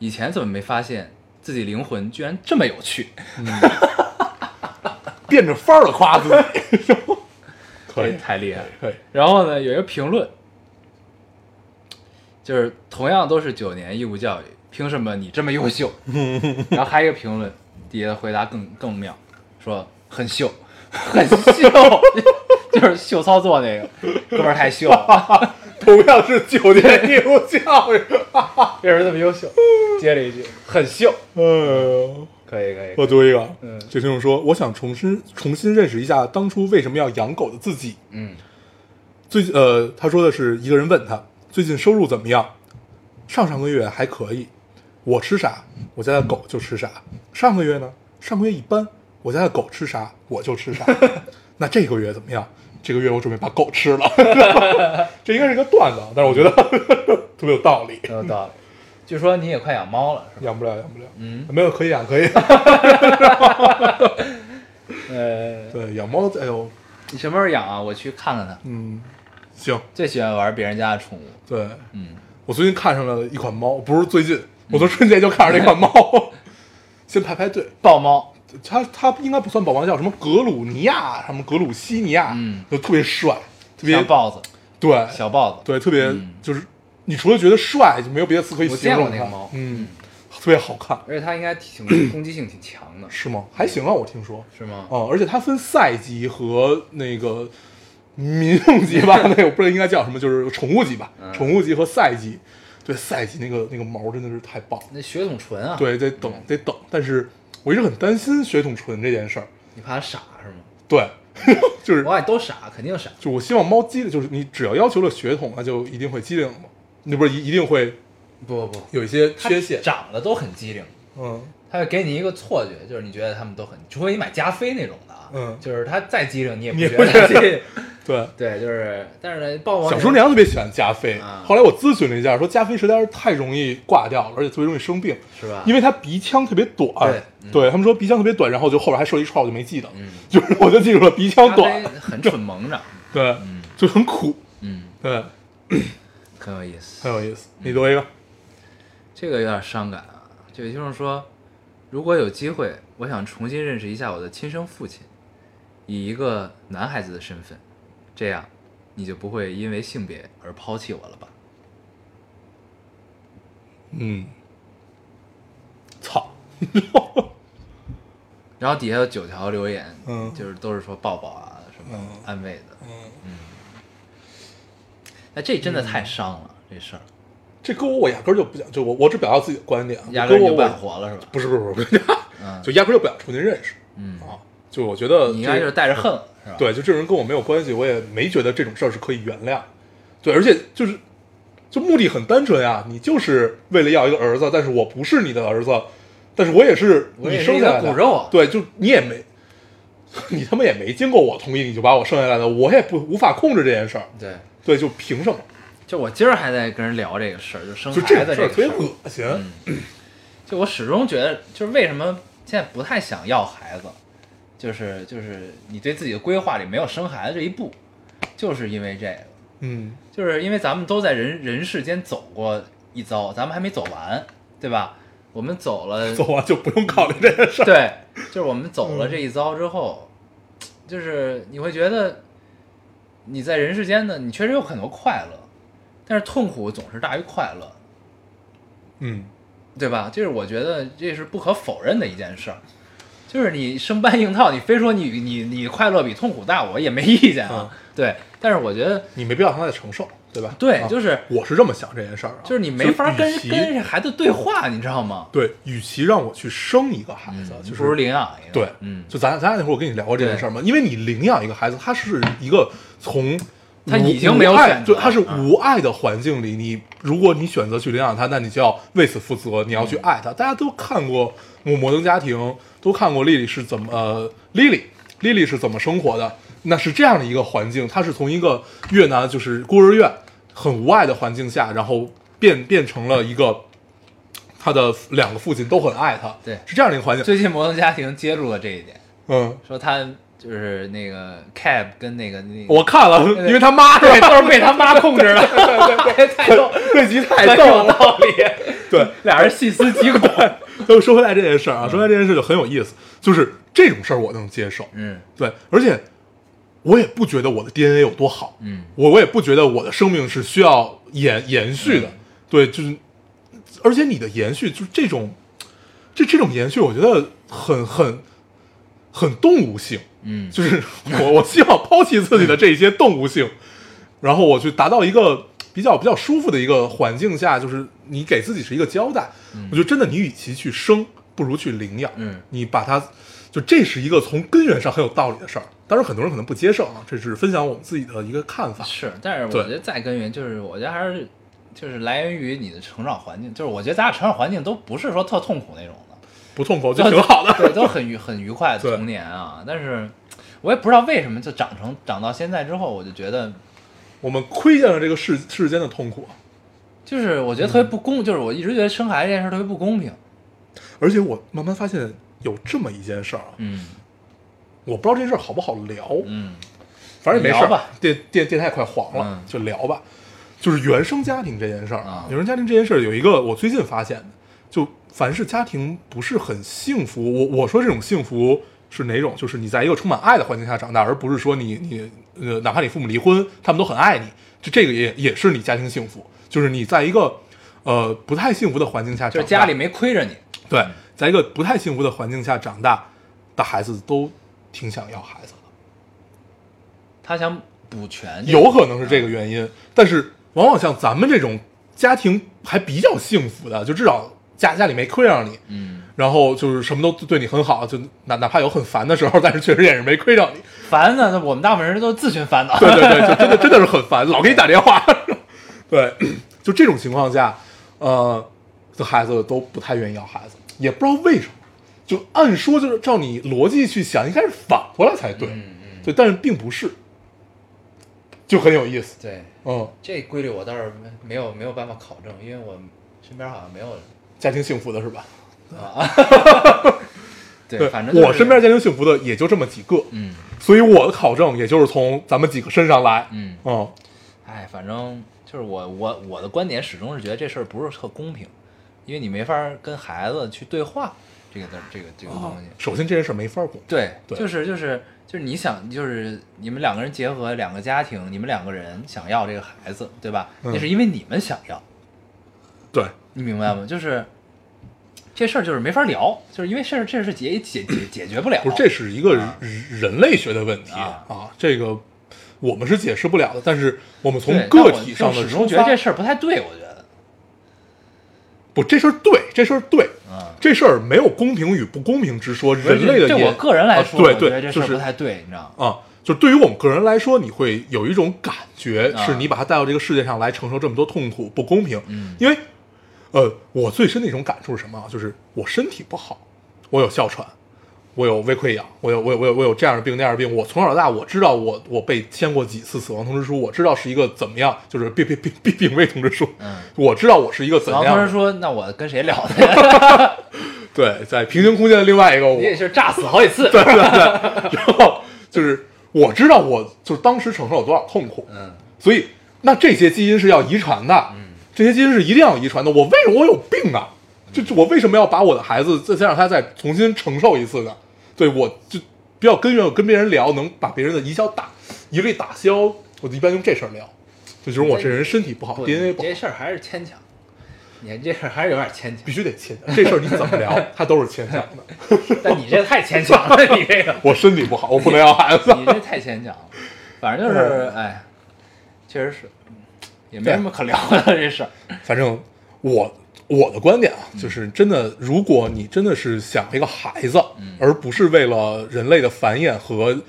以前怎么没发现自己灵魂居然这么有趣，变着法儿的夸自己，可 以太厉害了。然后呢，有一个评论，就是同样都是九年义务教育，凭什么你这么优秀？然后还有一个评论，底下的回答更更妙，说很秀，很秀，就是秀操作那个哥们儿太秀了，同样是九年义务教育，为什么这么优秀？接了一句很秀，哎呦。可以可以，我读一个，嗯这听众说，我想重新重新认识一下当初为什么要养狗的自己。嗯，最近呃，他说的是一个人问他最近收入怎么样，上上个月还可以，我吃啥，我家的狗就吃啥。上个月呢，上个月一般，我家的狗吃啥我就吃啥。那这个月怎么样？这个月我准备把狗吃了。这应该是一个段子，但是我觉得 特别有道理。很有道理。据说你也快养猫了，是吧？养不了，养不了。嗯，没有可以养，可以。呃，对，养猫，哎呦，你什么时候养啊？我去看看它。嗯，行，最喜欢玩别人家的宠物。对，嗯，我最近看上了一款猫，不是最近，我从春节就看上这款猫。先排排队，豹猫，它它应该不算宝宝，叫什么格鲁尼亚，什么格鲁西尼亚，嗯就特别帅，特别像豹子，对，小豹子。对，特别嗯就是你除了觉得帅，就没有别的词可以我见过形容它。那个猫嗯，特别好看，而且它应该挺 攻击性挺强的，是吗？还行啊，我听说。是吗？哦，而且它分赛级和那个民用级吧，那个我不知道应该叫什么，就是宠物级吧，嗯宠物级和赛级。对，赛级那个那个毛真的是太棒了。那血统纯啊，，对，得等得等，但是我一直很担心血统纯这件事儿。你怕它傻是吗？对，就是我感觉都傻，肯定傻。就我希望猫机灵，就是你只要要求了血统，那就一定会机灵嘛，那不是一一定会不不不，有一些缺陷。长得都很机灵，嗯，它会给你一个错觉，就是你觉得它们都很，除非你买加菲那种的啊，嗯就是它再机灵你也不你觉得。对。对，就是，但是呢，豹王小叔娘特别喜欢加菲啊，后来我咨询了一下，说加菲实在是太容易挂掉了，而且特别容易生病。是吧？因为他鼻腔特别短，对嗯对他们说鼻腔特别短，然后就后边还设一串，我就没记得，嗯 就是我就记住了鼻腔短，很 蠢萌长，对，嗯就很苦，嗯，对，很有意思。很有意思。你读一个，这个有点伤感啊。这位听众说，如果有机会，我想重新认识一下我的亲生父亲，以一个男孩子的身份，这样你就不会因为性别而抛弃我了吧？嗯，操，然后底下有九条留言，嗯就是都是说抱抱啊什么嗯安慰的。嗯，那这真的太伤了，这事儿，这跟我我压根儿就不想，就我我只表达自己的观点，压根儿就不想活了是吧？不是不是不是，嗯就压根儿就不想重新认识嗯，啊，就我觉得你应该就是带着恨是吧？对，就这种人跟我没有关系，我也没觉得这种事儿是可以原谅。对，而且就是，就目的很单纯呀，你就是为了要一个儿子，但是我不是你的儿子，但是我也是你生下来的骨肉啊对，就你也没，你他妈也没经过我同意你就把我生下来的，我也不无法控制这件事儿。对，对，就凭什么？就我今儿还在跟人聊这个事儿，就生孩子种事儿特别。恶心。嗯，就我始终觉得，就是为什么现在不太想要孩子，就是就是你对自己的规划里没有生孩子这一步，就是因为这个，嗯就是因为咱们都在人人世间走过一遭，咱们还没走完，对吧？我们走了，走完就不用考虑这件事儿。对，就是我们走嗯了这一遭之后，就是你会觉得你在人世间呢，你确实有很多快乐，但是痛苦总是大于快乐。嗯，对吧？就是我觉得这是不可否认的一件事儿，就是你生搬硬套，你非说你你你快乐比痛苦大，我也没意见啊。对，但是我觉得你没必要让他再承受，对吧？对，啊就是我是这么想这件事儿啊，就是你没法跟跟这孩子对话，你知道吗？对，与其让我去生一个孩子，嗯就是不如领养一个。对，嗯，就咱咱俩那会儿我跟你聊过这件事儿嘛，因为你领养一个孩子，他是一个从无他已经没有爱选择对，他是嗯无爱的环境里，你如果你选择去领养他，那你就要为此负责，你要去爱他。大家都看过《摩摩登家庭》，都看过丽丽是怎么呃，丽丽丽丽是怎么生活的，那是这样的一个环境，他是从一个越南就是孤儿院很无爱的环境下，然后变变成了一个。他的两个父亲都很爱他，对是这样的一个环境。最近摩登家庭揭露了这一点，嗯，说他就是那个 Cab 跟那个那个我看了，因为他妈是对吧？都是被他妈控制的，太逗，那集太逗了。道理。对，俩人细思极恐。就说回来这件事儿啊，说回来这件事就很有意思，就是这种事儿我能接受，嗯对，而且我也不觉得我的 DNA 有多好，嗯我我也不觉得我的生命是需要延延续的，对，就是，而且你的延续就是这种，这这种延续，我觉得很很很动物性，嗯就是我 我希望抛弃自己的这些动物性，然后我去达到一个比较比较舒服的一个环境下，就是你给自己是一个交代。我觉得真的，你与其去生，不如去领养。嗯你把它，就这是一个从根源上很有道理的事儿。当然，很多人可能不接受啊，这是分享我们自己的一个看法。是，但是我觉得再根源就是，我觉得还是就是来源于你的成长环境，就是我觉得咱俩成长环境都不是说特痛苦那种的，不痛苦就挺好的。对，都很愉很愉快 的童年啊。但是我也不知道为什么，就长成长到现在之后，我就觉得，我们窥见了这个世世间的痛苦，就是我觉得特别不公，就是我一直觉得生孩子这件事特别不公平。而且我慢慢发现有这么一件事儿啊，嗯我不知道这事儿好不好聊，嗯反正也没事吧，电电电台快黄了，嗯就聊吧。就是原生家庭这件事儿啊原生家庭这件事儿有一个我最近发现的，就凡是家庭不是很幸福，我我说这种幸福是哪种？就是你在一个充满爱的环境下长大，而不是说你你呃，哪怕你父母离婚，他们都很爱你，就这个也也是你家庭幸福，就是你在一个呃不太幸福的环境下长大，就是家里没亏着你。对，在一个不太幸福的环境下长大的孩子都挺想要孩子的。他想补全，有可能是这个原因，但是往往像咱们这种家庭还比较幸福的，就至少家家里没亏上你，嗯，然后就是什么都对你很好，就哪哪怕有很烦的时候，但是确实也是没亏着你。烦呢，那我们大部分人都自寻烦恼。对对对，就真的真的是很烦，老给你打电话。对，就这种情况下，呃，这孩子都不太愿意要孩子，也不知道为什么。就按说就是照你逻辑去想，应该是反过来才对，嗯嗯，对，但是并不是，就很有意思。对，嗯，这规律我倒是没没有没有办法考证，因为我身边好像没有家庭幸福的是吧？啊。对，反正、就是、我身边家庭幸福的也就这么几个，嗯所以我的考证也就是从咱们几个身上来。嗯，哦，哎，反正就是我我我的观点始终是觉得这事儿不是特公平，因为你没法跟孩子去对话这个的这个这个东西。首先这件事没法公，对，对就是就是就是你想，就是你们两个人结合两个家庭，你们两个人想要这个孩子，对吧？嗯那是因为你们想要，对，你明白吗？就是这事儿就是没法聊，就是因为事儿这事解解解解决不了。不是，这是一个啊人人类学的问题啊这个我们是解释不了的。但是我们从个体上的始终觉得这，事儿不太对，我觉得，不，这事儿对，这事儿对，嗯。这事儿没有公平与不公平之说。人类的也对我个人来说，啊对对，这事儿不太对，你知道吗？啊，就对于我们个人来说，你会有一种感觉，啊是你把他带到这个世界上来承受这么多痛苦，不公平。嗯因为，呃，我最深的一种感触是什么啊？就是我身体不好，我有哮喘，我有胃溃疡，我有我有我有我有这样的病那样的病。我从小到大，我知道我我被签过几次死亡通知书，我知道是一个怎么样，就是病病病病病危通知书。嗯，我知道我是一个怎死亡样的同事说：“那我跟谁聊呢？对，在平行空间的另外一个我你，也是炸死好几次。”对对对，然后就是我知道我就是当时承受了多少痛苦，嗯所以那这些基因是要遗传的，嗯这些基因是一定要遗传的。我为什么我有病啊？就就我为什么要把我的孩子再再让他再重新承受一次呢？对我就比较根源，我跟别人聊，能把别人的一消打一力打消，我就一般用这事儿聊。就就是我这人身体不好不，DNA 不好这，事儿还是牵强，你这事儿还是有点牵强必。须得牵强。这事儿你怎么聊，他都是牵强的。但你这太牵强了，你这个，我身体不好，我不能要孩子。你这太牵强了。反正就是，哎，确实是，也没什么可聊的这事儿。反正我我的观点啊，就是真的，如果你真的是想一个孩子，而不是为了人类的繁衍和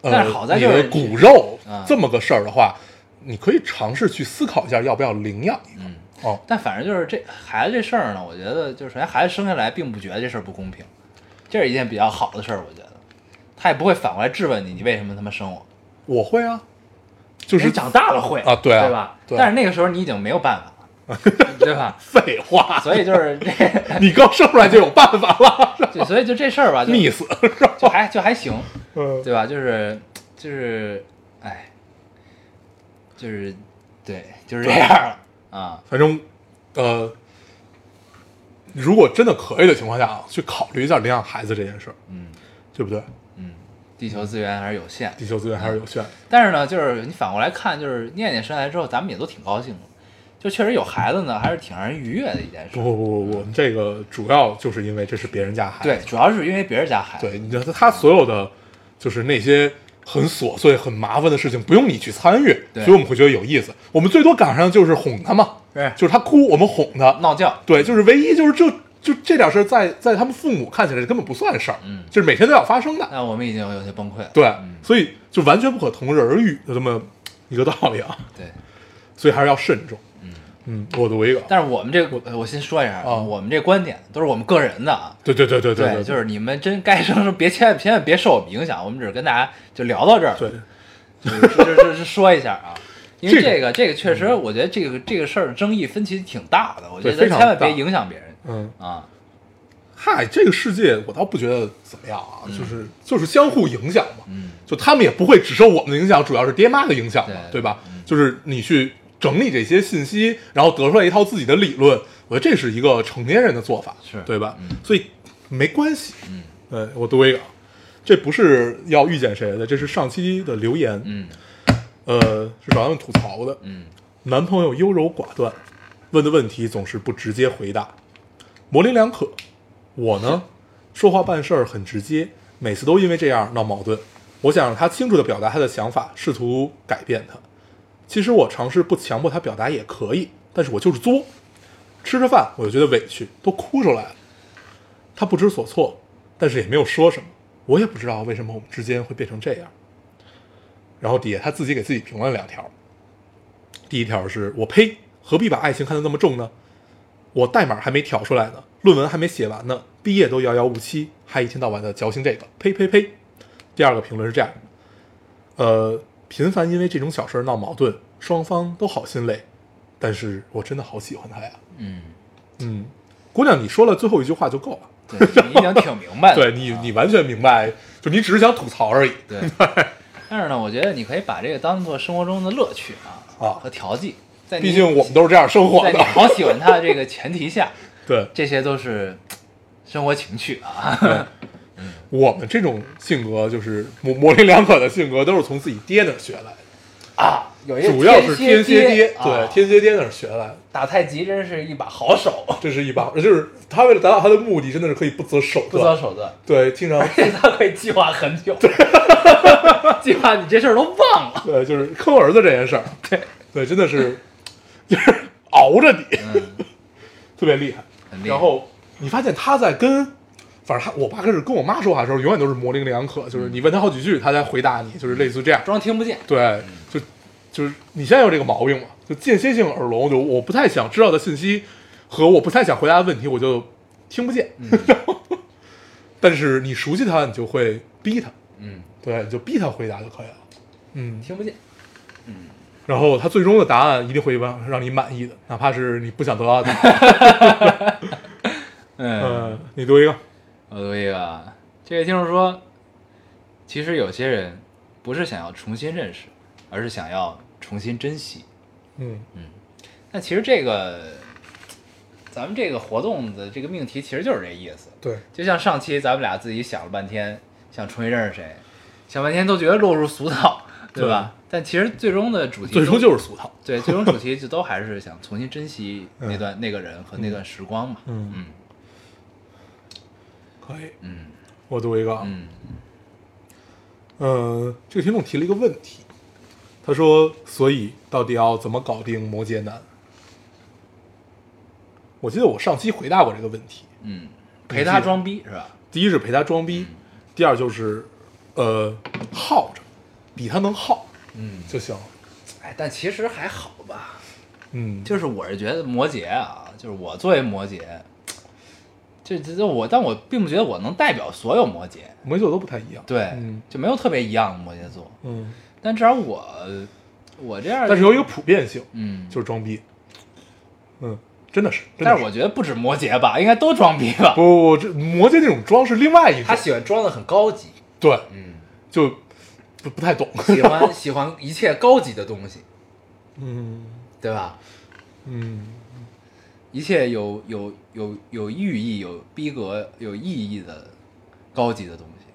呃好在你就是的骨肉啊这么个事儿的话，你可以尝试去思考一下要不要领养一个。嗯哦，但反正就是这孩子这事儿呢，我觉得就是首先孩子生下来并不觉得这事儿不公平，这是一件比较好的事儿，我觉得。他也不会反过来质问你，你为什么他妈生我？我会啊，就是长大了会啊对啊对吧？对但是那个时候你已经没有办法了，对吧？废话，所以就是这，你刚生出来就有办法了，对所以就这事儿吧，就溺死。就还就还行，嗯，对吧？就是就是，哎，就是对，就是这样了啊。反正呃，如果真的可以的情况下啊，去考虑一下领养孩子这件事儿，嗯对不对？嗯，地球资源还是有限，地球资源还是有限。但是呢，就是你反过来看，就是念念生下来之后，咱们也都挺高兴的，就确实有孩子呢，还是挺让人愉悦的一件事。不不不不不，这个主要就是因为这是别人家孩子。对，主要是因为别人家孩子。对，你知道他所有的就是那些很琐碎、很麻烦的事情，不用你去参与，对所以我们会觉得有意思。我们最多赶上就是哄他嘛，对就是他哭，我们哄他。闹觉，对，就是唯一就是这就这点事儿，在在他们父母看起来根本不算事儿，嗯就是每天都要发生的。那我们已经有些崩溃了。对，嗯所以就完全不可同日而语的这么一个道理啊，对。所以还是要慎重。嗯嗯我读一个，但是我们这个，我我先说一下啊，啊我们这观点都是我们个人的啊。对对对对对，对就是你们真该生生别千万千万别受我们影响，我们只是跟大家就聊到这儿，对就是就是说一下啊，因为这个这个这个确实，我觉得这个这个事儿争议分歧挺大的，我觉得千万别影响别人嗯，啊。嗨，这个世界我倒不觉得怎么样啊，就是就是相互影响嘛，嗯，就他们也不会只受我们的影响，主要是爹妈的影响嘛，对对吧？就是你去整理这些信息，然后得出来一套自己的理论，我觉得这是一个成年人的做法，是对吧？嗯所以没关系。嗯对我读一个，这不是要遇见谁的，这是上期的留言，嗯呃，是找他们吐槽的。嗯男朋友优柔寡断，问的问题总是不直接回答，模棱两可。我呢，说话办事儿很直接，每次都因为这样闹矛盾。我想让他清楚地表达他的想法，试图改变他。其实我尝试不强迫他表达也可以，但是我就是作。吃着饭我就觉得委屈，都哭出来了。他不知所措，但是也没有说什么。我也不知道为什么我们之间会变成这样。然后底下他自己给自己评论两条。第一条是我呸，何必把爱情看得那么重呢？我代码还没调出来呢，论文还没写完呢，毕业都遥遥无期，还一天到晚的矫情这个，呸呸呸！第二个评论是这样，呃，频繁因为这种小事儿闹矛盾，双方都好心累，但是我真的好喜欢他呀。嗯，嗯，姑娘，你说了最后一句话就够了。对，你已经挺明白了。对你，你完全明白，就你只是想吐槽而已。对。但是呢，我觉得你可以把这个当做生活中的乐趣啊 啊和调剂，在毕竟我们都是这样生活在你的。好喜欢他的这个前提下，对，这些都是生活情趣啊。我们这种性格就是模模棱两可的性格，都是从自己爹那儿学来的，啊，有一主要是天蝎蝎爹，啊对，天蝎爹那儿学来的。打太极真是一把好手，这是一把，就是他为了达到他的目的，真的是可以不择手段不择。手段，对，经常这他可以计划很久，计划你这事儿都忘了。对，就是坑儿子这件事儿，对对，真的是就是熬着你，嗯，特别厉害。厉害然后你发现他在跟，反正他我爸开始跟我妈说话的时候，永远都是模棱两可，就是你问他好几句，他才回答你，就是类似这样。装听不见，对，就就是你现在有这个毛病嘛，就间歇性耳聋，就我不太想知道的信息和我不太想回答的问题，我就听不见。但是你熟悉他，你就会逼他，嗯，对，你就逼他回答就可以了。嗯，听不见。然后他最终的答案一定会让让你满意的，哪怕是你不想得到的。嗯，嗯，你读一个。我读一个啊，这位听众说，其实有些人不是想要重新认识，而是想要重新珍惜。嗯嗯那其实这个，咱们这个活动的这个命题其实就是这意思。对，就像上期咱们俩自己想了半天，想重新认识谁，想半天都觉得落入俗套，对吧？但其实最终的主题，最终就是俗套。对，最终主题就都还是想重新珍惜那段、那个人和那段时光嘛。嗯嗯可以，嗯我读一个啊。嗯呃，这个听众提了一个问题，他说：“所以到底要怎么搞定摩羯男？”我记得我上期回答过这个问题。嗯，陪他装逼是吧？第一是陪他装逼，第二就是呃耗着，比他能耗嗯，就行了。哎，但其实还好吧。嗯，就是我是觉得摩羯啊，就是我作为摩羯，这这这我，但我并不觉得我能代表所有摩羯，摩羯座都不太一样。对，嗯就没有特别一样的摩羯座。嗯，但至少我我这样，但是有一个普遍性，嗯，就是装逼。嗯，真的是，真的但是我觉得不止摩羯吧，应该都装逼吧。不不不，这摩羯那种装是另外一种。他喜欢装的很高级，对，嗯，就不不太懂。喜欢喜欢一切高级的东西，嗯对吧？嗯，一切有有有有寓意、有逼格、有意义的高级的东西。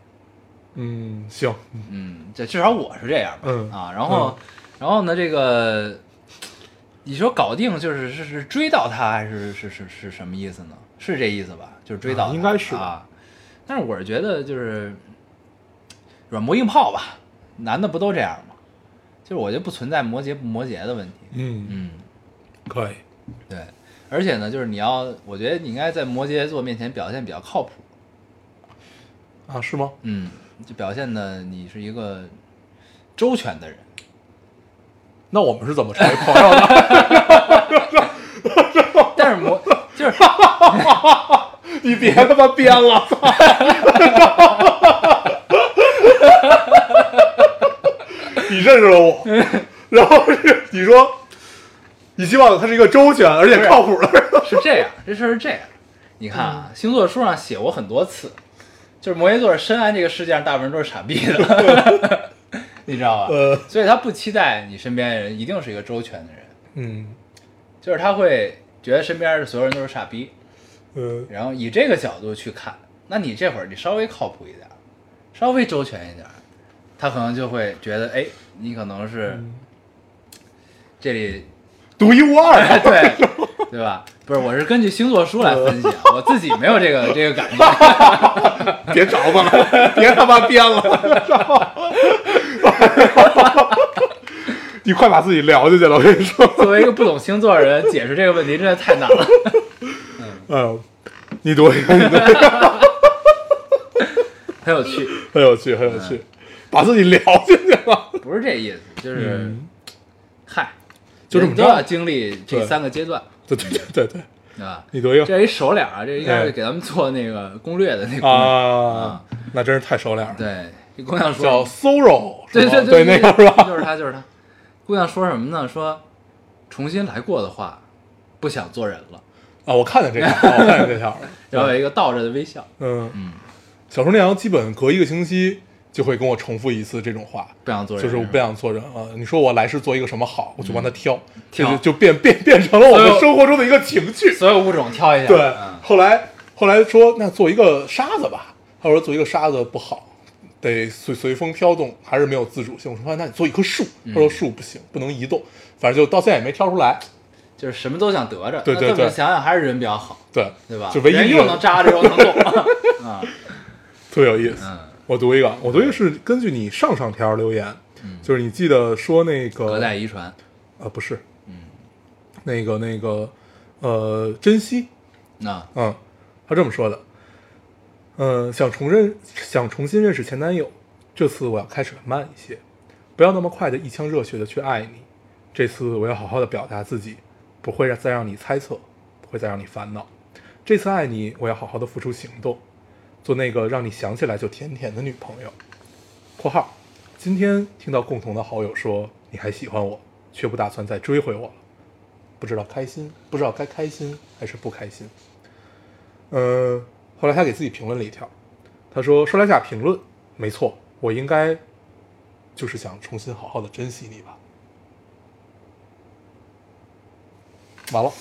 嗯，行，嗯，这至少我是这样吧。嗯啊，然后，然后呢，这个你说搞定就是是是追到他，还是是是是什么意思呢？是这意思吧？就是追到、啊应该是啊。但是我是觉得就是软磨硬泡吧，男的不都这样吗？就是我觉得不存在摩羯不摩羯的问题。嗯，嗯，可以，对。而且呢，就是你要，我觉得你应该在摩羯座面前表现比较靠谱。啊，是吗？嗯，就表现的你是一个周全的人。那我们是怎么成为朋友的？但是摩就是 你别他妈编了，你认识了我，然后是你说，你希望他是一个周全而且靠谱的人。是这样，这事儿是这样。你看啊，星座书上写过很多次，就是摩羯座深谙这个世界上大部分人都是傻逼的，你知道吧？呃所以他不期待你身边的人一定是一个周全的人，嗯就是他会觉得身边的所有人都是傻逼，嗯，然后以这个角度去看，那你这会儿你稍微靠谱一点，稍微周全一点，他可能就会觉得，哎，你可能是这里独一无二的。对对吧？不是，我是根据星座书来分析，我自己没有这个这个感觉。别找吧了，别他妈编了。你快把自己聊进去了，我跟你说。作为一个不懂星座的人，解释这个问题真的太难了。嗯，你读一个，你读一个，很有趣，很有趣，很有趣，把自己聊进去了。不是这意思，就是，嗯嗨，就这么着都要经历这三个阶段，对对对对对，对吧？你多一个这是一熟脸啊，这应该哎是给咱们做那个攻略的那个攻略。啊，那真是太熟脸了。对，这姑娘说叫，Soro，对是吗对对，那个是吧？就是他，就是他。姑娘说什么呢？说重新来过的话，不想做人了。啊，我看见这条，我看见这条了。然后有一个倒着的微笑，嗯嗯，小厨娘基本隔一个星期就会跟我重复一次这种话，不想做人，就是我不想做人了。你说我来世做一个什么好，我就帮他挑，就挑是就变变变成了我们生活中的一个情趣。所有物种挑一下。对嗯，后来后来说那做一个沙子吧，他说做一个沙子不好，得随随风飘动，还是没有自主性。我说那你做一棵树，他说树不行，不能移动，反正就到现在也没挑出来。就是什么都想得着。对对对想想还是人比较好，对对吧？就唯一又能扎着又能动。啊，特别有意思。嗯，我读一个，我读一个是根据你上上条留言，就是你记得说那个隔代遗传。呃不是，嗯，那个那个呃珍惜，那嗯，他这么说的，嗯，想重认想重新认识前男友，这次我要开始的慢一些，不要那么快的一腔热血的去爱你，这次我要好好的表达自己，不会再让你猜测，不会再让你烦恼，这次爱你，我要好好的付出行动，做那个让你想起来就甜甜的女朋友。（括号）今天听到共同的好友说你还喜欢我，却不打算再追回我了，不知道开心，不知道该开心还是不开心。呃，后来他给自己评论了一条，他说：“说来下评论，没错，我应该就是想重新好好的珍惜你吧。”完了，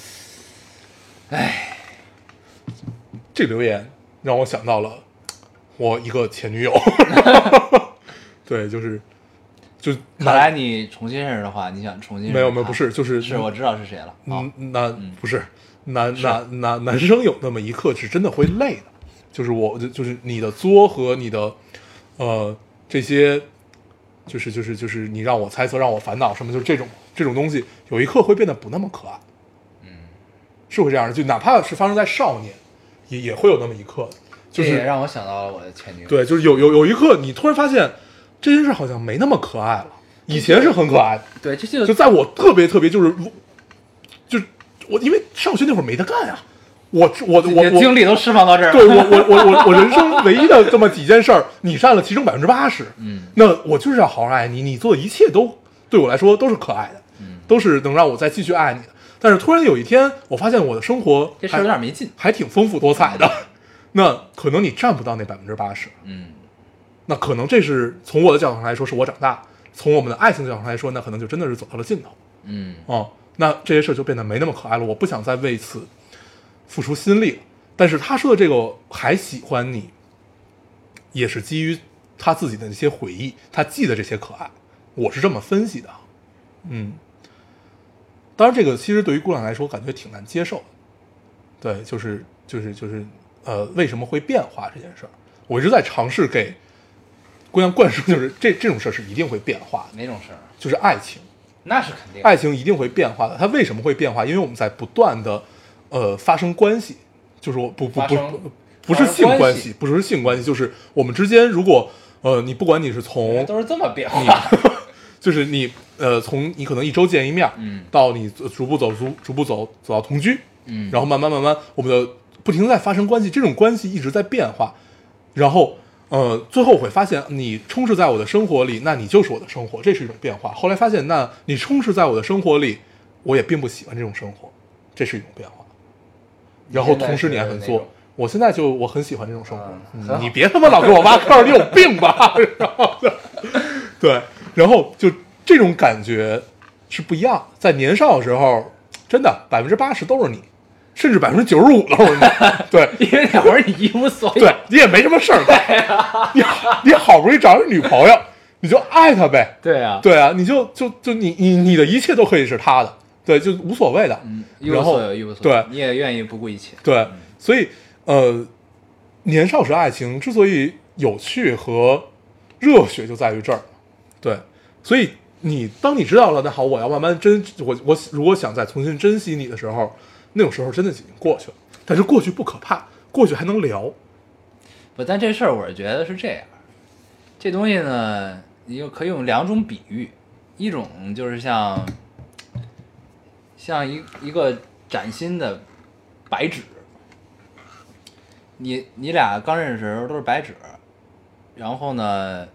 唉，这留言让我想到了我一个前女友，对，就是就看来你重新认识的话，你想重新没有没有不是就是是我知道是谁了。哦，嗯，那不是男男男男生有那么一刻是真的会累的，就是我就就是你的作和你的呃这些，就是就是就是你让我猜测让我烦恼什么，就是这种这种东西，有一刻会变得不那么可爱，嗯，是会这样的，就哪怕是发生在少年，也也会有那么一刻，就是这也让我想到了我的前女友。对，就是有有有一刻你突然发现这件事好像没那么可爱了，以前是很可爱的。对，这就就在我特别特别就是，就我因为上学那会儿没得干呀，我我我我精力都释放到这儿了。对我 我我我我人生唯一的这么几件事儿，你占了其中百分之八十，嗯，那我就是要好好爱你，你做的一切都对我来说都是可爱的，嗯，都是能让我再继续爱你的。但是突然有一天，我发现我的生活这事儿有点没劲。还挺丰富多彩的，那可能你占不到那百分之八十，嗯，那可能这是从我的角度上来说是我长大，从我们的爱情角度上来说，那可能就真的是走到了尽头。嗯，哦，那这些事儿就变得没那么可爱了。我不想再为此付出心力了。但是他说的这个还喜欢你，也是基于他自己的一些回忆，他记得这些可爱，我是这么分析的。嗯，当然这个其实对于姑娘来说感觉挺难接受的。对，就是就是就是呃，为什么会变化这件事儿，我一直在尝试给姑娘灌输，就是这这种事儿是一定会变化的，哪种事儿？就是爱情。那是肯定。爱情一定会变化的。它为什么会变化？因为我们在不断的呃发生关系，就是我不不不不不是性关系不是性关系，就是我们之间如果呃你不管你是从都是这么变你化。就是你呃从你可能一周见一面，嗯到你逐步走逐逐步走走到同居，嗯然后慢慢慢慢我们的不停在发生关系，这种关系一直在变化，然后呃最后会发现你充斥在我的生活里，那你就是我的生活，这是一种变化。后来发现，那你充斥在我的生活里，我也并不喜欢这种生活，这是一种变化。然后同时你还很做我现在就我很喜欢这种生活。你别他妈老给我挖坑，你有病吧？然后对，然后就这种感觉是不一样。在年少的时候，真的百分之八十都是你，甚至百分之九十五都是你。对因为那会儿你一无所有。对，你也没什么事儿干，你你好不容易找一女朋友，你就爱她呗。对啊，对啊，你就就就你你你的一切都可以是她的，对，就无所谓的。嗯，一无所有，一无所有。对你也愿意不顾一切。对，所以呃，年少时爱情之所以有趣和热血，就在于这儿。对，所以你当你知道了，那好，我要慢慢珍，我我如果想再重新珍惜你的时候，那种时候真的已经过去了。但是过去不可怕，过去还能聊。不，但这事儿我是觉得是这样，这东西呢，你就可以用两种比喻，一种就是像像一一个崭新的白纸，你你俩刚认识的时候都是白纸，然后呢，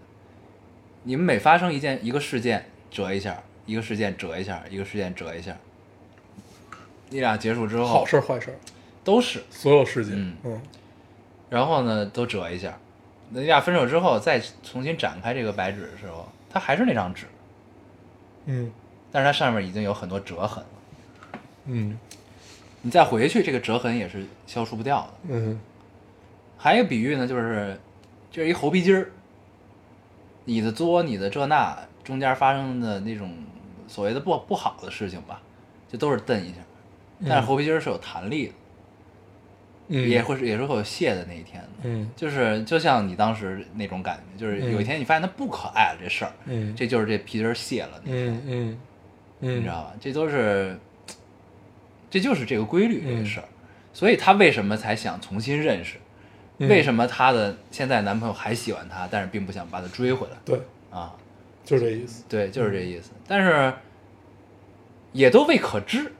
你们每发生一件一个事件折一下，一个事件折一下，一个事件折一下，你俩结束之后好事儿坏事儿，都是，所有事情，嗯嗯然后呢都折一下。那你俩分手之后再重新展开这个白纸的时候，它还是那张纸，嗯但是它上面已经有很多折痕了。嗯你再回去，这个折痕也是消除不掉的。嗯还有一个比喻呢，就是就是一猴皮筋儿，你的作，你的这那中间发生的那种所谓的不不好的事情吧，就都是蹬一下，但是猴皮筋是有弹力的，嗯，也会是也是会有卸的那一天的。嗯就是就像你当时那种感觉，就是有一天你发现它不可爱了这事儿，嗯这就是这皮筋儿卸了那天，嗯嗯嗯，你知道吧？这都是，这就是这个规律这嗯个事儿，所以他为什么才想重新认识？嗯为什么她的现在男朋友还喜欢她，但是并不想把她追回来对，啊？就是这意思。对，就是这意思。但是也都未可知，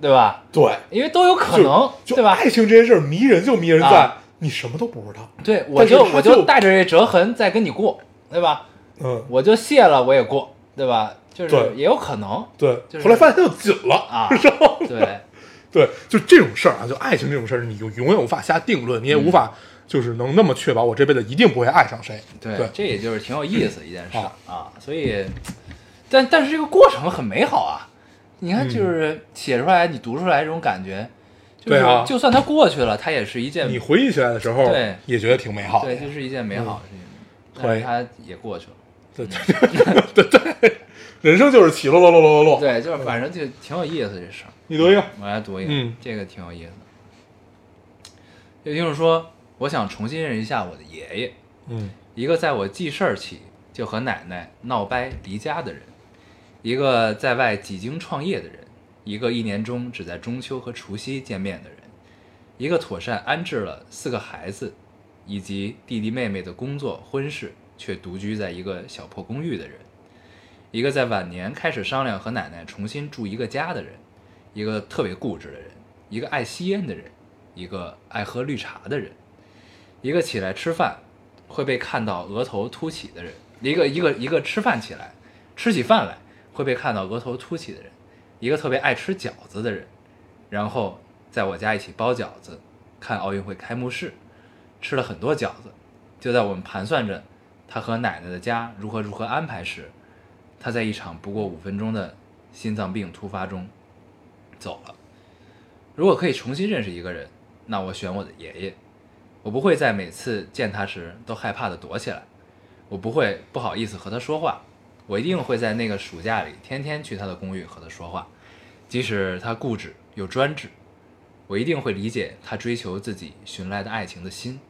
对吧？对，因为都有可能，对吧？爱情这件事儿迷人就迷人在啊你什么都不知道。对，我就我就带着这折痕再跟你过，对吧？嗯，我就卸了，我也过，对吧？就是也有可能对就。是后来发现它就紧了啊 对，对，就这种事儿啊，就爱情这种事儿，你就永远无法下定论，你也无法就是能那么确保我这辈子一定不会爱上谁。对，对这也就是挺有意思的一件事儿啊啊。所以，但但是这个过程很美好啊。你看，嗯就是写出来，你读出来这种感觉，就是对啊就算它过去了，它也是一件你回忆起来的时候，对也觉得挺美好的。对，就是一件美好的事情。但会是它也过去了。对对对对，人生就是起落落落落落落。对，就是反正就挺有意思这事儿。你读一个。我来读一个，嗯这个挺有意思的。有听众说，我想重新认识一下我的爷爷，嗯一个在我记事儿起就和奶奶闹掰离家的人，一个在外几经创业的人，一个一年中只在中秋和除夕见面的人，一个妥善安置了四个孩子以及弟弟妹妹的工作婚事，却独居在一个小破公寓的人，一个在晚年开始商量和奶奶重新住一个家的人，一个特别固执的人，一个爱吸烟的人，一个爱喝绿茶的人，一个起来吃饭会被看到额头凸起的人，一个一个一个吃饭起来吃起饭来会被看到额头凸起的人，一个特别爱吃饺子的人，然后在我家一起包饺子，看奥运会开幕式，吃了很多饺子。就在我们盘算着他和奶奶的家如何如何安排时，他在一场不过五分钟的心脏病突发中走了。如果可以重新认识一个人，那我选我的爷爷。我不会在每次见他时都害怕的躲起来，我不会不好意思和他说话，我一定会在那个暑假里天天去他的公寓和他说话，即使他固执又专制，我一定会理解他追求自己寻来的爱情的心，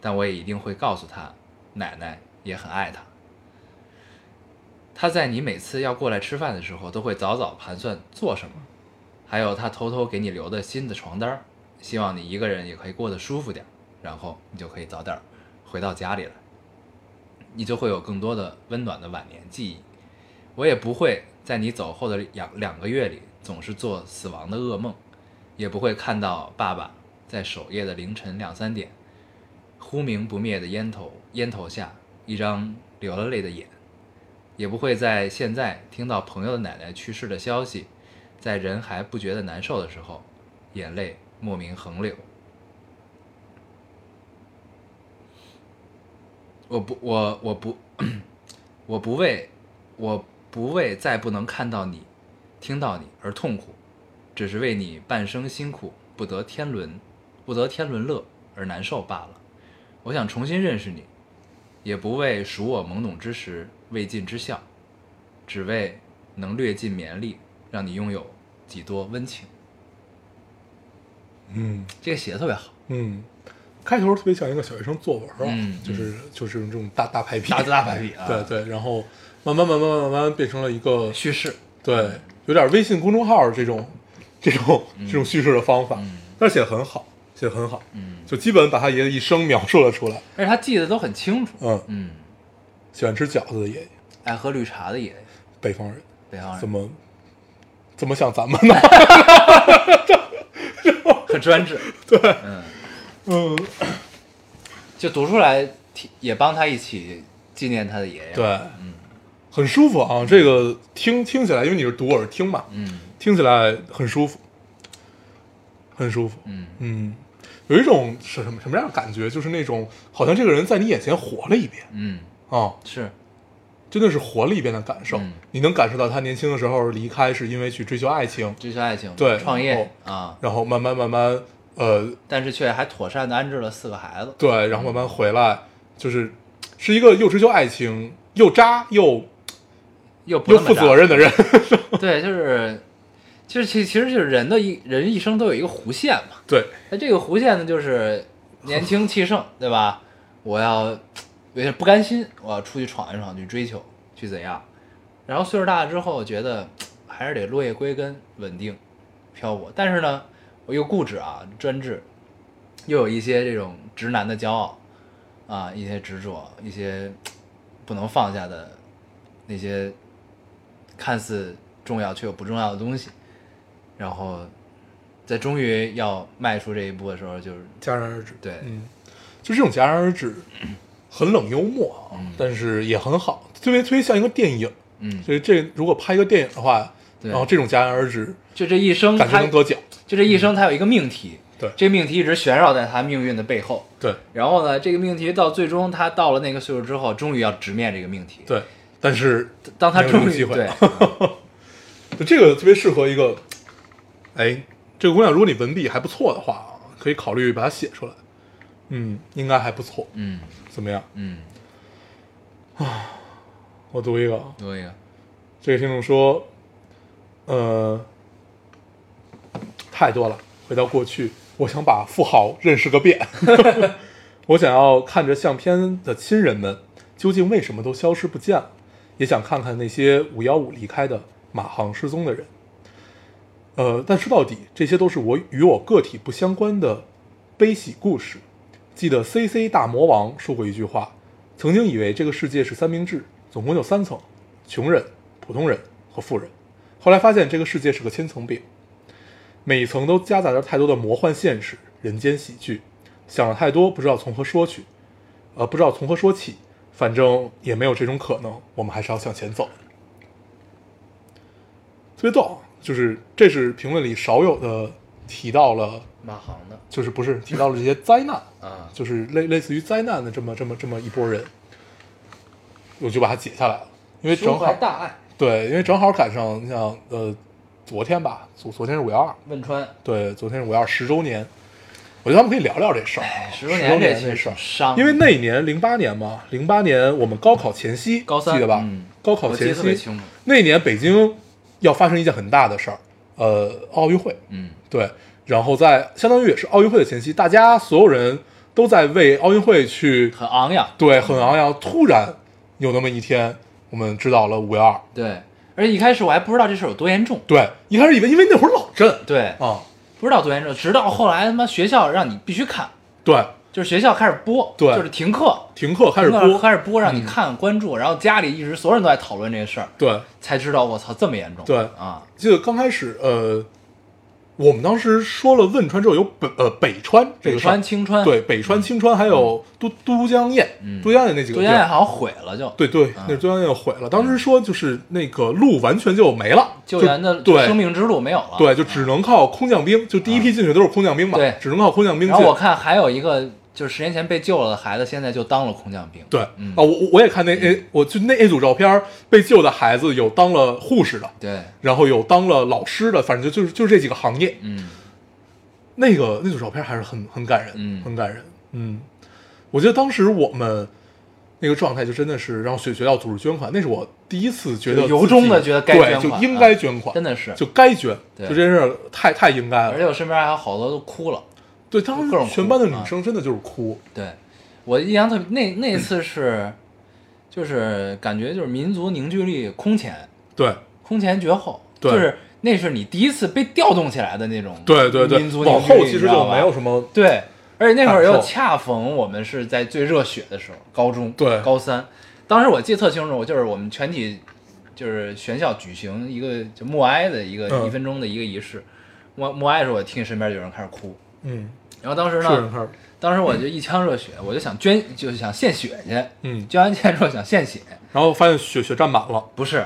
但我也一定会告诉他，奶奶也很爱他。他在你每次要过来吃饭的时候，都会早早盘算做什么，还有他偷偷给你留的新的床单儿，希望你一个人也可以过得舒服点，然后你就可以早点儿回到家里来，你就会有更多的温暖的晚年记忆。我也不会在你走后的两两个月里总是做死亡的噩梦，也不会看到爸爸在守夜的凌晨两三点，忽明不灭的烟头烟头下一张流了泪的眼。也不会在现在听到朋友的奶奶去世的消息，在人还不觉得难受的时候，眼泪莫名横流。我不，我我不，我不为，我不为再不能看到你、听到你而痛苦，只是为你半生辛苦不得天伦、不得天伦乐而难受罢了。我想重新认识你，也不为属我懵懂之时未尽之孝，只为能略尽绵力，让你拥有几多温情。嗯这个写的特别好，嗯，开头特别像一个小学生作文啊，嗯就是就是用这种大大排比，大大排比啊对对，然后慢慢慢慢慢慢变成了一个叙事，对，有点微信公众号这种这种这种叙事的方法，嗯但是写的很好，写的很好，嗯，就基本把他爷爷的一生描述了出来。而且他记得都很清楚，嗯，嗯，喜欢吃饺子的爷爷，爱喝绿茶的爷爷，北方人，北方人怎么怎么想咱们呢？很专制，对，嗯，嗯，就读出来提也帮他一起纪念他的爷爷，对，嗯。很舒服啊。这个听听起来，因为你是读我是听嘛，嗯。听起来很舒服，很舒服。嗯。嗯，有一种是什么什么样的感觉？就是那种好像这个人在你眼前活了一遍。嗯，哦，是，真的是活了一遍的感受。嗯你能感受到他年轻的时候离开是因为去追求爱情，追求爱情，对创业啊，然后慢慢慢慢，呃，但是却还妥善的安置了四个孩子，对，然后慢慢回来，就是是一个又追求爱情又渣又又不那么渣责任的人。对，就是，就是其其实就是人的一人一生都有一个弧线嘛。对，那这个弧线呢，就是年轻气盛，对吧？我要有点不甘心，我要出去闯一闯，去追求，去怎样？然后岁数大了之后，觉得还是得落叶归根，稳定漂泊。但是呢，我又固执啊，专制，又有一些这种直男的骄傲啊，一些执着，一些不能放下的那些看似重要却又不重要的东西，然后在终于要迈出这一步的时候，就是戛然而止。对嗯，就这种戛然而止，很冷幽默但是也很好，特别特别像一个电影。嗯，所以这如果拍一个电影的话，然后这种戛然而止，就这一生他感觉能得奖。就这一生他有一个命题，对这个命题一直旋绕在他命运的背后。对然后呢，这个命题到最终他到了那个岁数之后，终于要直面这个命题。，对，但是当他终于机会对，就这个特别适合一个，哎，这个姑娘，如果你文笔还不错的话啊，可以考虑把它写出来。嗯，应该还不错。嗯怎么样？嗯，啊 我读一个读，一个，这个听众说，呃，太多了。回到过去，我想把富豪认识个遍。我想要看着相片的亲人们究竟为什么都消失不见了，也想看看那些五幺五离开的马航失踪的人。呃，但说到底，这些都是我与我个体不相关的悲喜故事。记得 C C 大魔王说过一句话：曾经以为这个世界是三明治，总共有三层，穷人、普通人和富人。后来发现这个世界是个千层饼，每一层都夹杂着太多的魔幻现实、人间喜剧。想了太多，不知道从何说起，呃，不知道从何说起。反正也没有这种可能，我们还是要向前走。特别逗，就是这是评论里少有的提到了，马航的。就是不是提到了这些灾难，啊，就是类类似于灾难的这么这么这么一波人，我就把它解下来了，因为正好大爱，对，因为正好赶上你像呃昨天吧，昨昨天是五幺二，汶川，对，昨天是五幺二十周年，我觉得咱们可以聊聊这事儿十周周年这事儿。因为那一年零八年嘛，零八年我们高考前夕，高三记得吧？嗯。高考前夕那一年北京要发生一件很大的事儿，呃，奥运会，嗯，对，然后在相当于也是奥运会的前夕，大家所有人都在为奥运会去很昂扬，对很昂扬。突然有那么一天，我们知道了五幺二。对，而且一开始我还不知道这事儿有多严重，对，一开始以为因为那会儿老震对，啊，不知道多严重，直到后来他妈学校让你必须看，对，就是学校开始播，对就是停课，停课开始播，开始播，让你嗯看关注，然后家里一直所有人都在讨论这个事儿，对，才知道我操这么严重，对啊，记得刚开始呃，我们当时说了汶川之后有北呃北川这北事儿。川、青川，对，北川、青川还有都都江堰，嗯。都江堰那几个都江堰好像毁了就，对对，嗯。那都江堰毁了。当时说就是那个路完全就没了，救援的对。生命之路没有了，对，就只能靠空降兵。就第一批进去都是空降兵嘛，对。只能靠空降兵进。然后我看还有一个就是十年前被救了的孩子，现在就当了空降兵，对啊，嗯我我我也看那那，我就那那组照片，被救的孩子有当了护士的，对，然后有当了老师的，反正就就是就是这几个行业。嗯，那个那组照片还是很很感人，嗯很感人。嗯，我记得当时我们那个状态就真的是让学学校组织捐款，那是我第一次觉得由衷的觉得该对捐款就应该捐款，真的是，就该捐，对就这件事太太应该了。而且我身边还有好多都哭了。对，当时全班的女啊生真的就是哭，对我印象特别，那那次是，就是感觉就是民族凝聚力空前，对。空前绝后，对。就是那是你第一次被调动起来的那种，对对对。民，族往凝聚力后其实就没有什么么对，而且那会儿又恰逢我们是在最热血的时候，高中对。高三，当时我记得特清楚，就是我们全体就是全校举行一个就默哀的一个嗯一分钟的一个仪式，默默哀的时候，我听身边有人开始哭，嗯，然后当时呢，当时我就一腔热血，我就想捐，就是想献血去。嗯，捐完钱之后想献血，然后发现血血站满了，不是，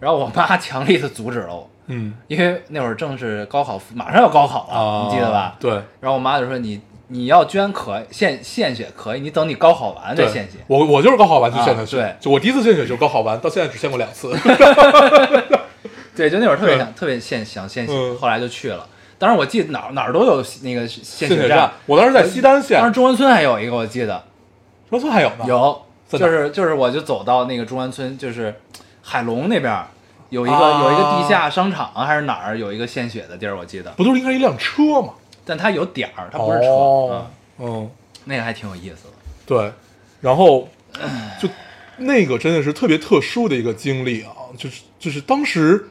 然后我妈强力的阻止了我，嗯。因为那会儿正是高考，马上要高考了，啊，你记得吧？对。然后我妈就说你你要捐可献献血可以，你等你高考完再献血。我我就是高考完就啊献的血，对。就我第一次献血就是高考完，到现在只献过两次，对，就那会儿特别想特别献想献血，嗯。后来就去了。当时我记得哪儿哪儿都有那个献血站，我当时在西单县。当，时中关村还有一个，我记得。中关村还有吗，有，就是就是我就走到那个中关村，就是海龙那边儿有一个、啊。有一个地下商场还是哪儿有一个献血的地儿，我记得，不都是应该一辆车吗？但它有点儿，它不是车，哦嗯，嗯，那个还挺有意思的。对，然后就那个真的是特别特殊的一个经历啊，就是就是当时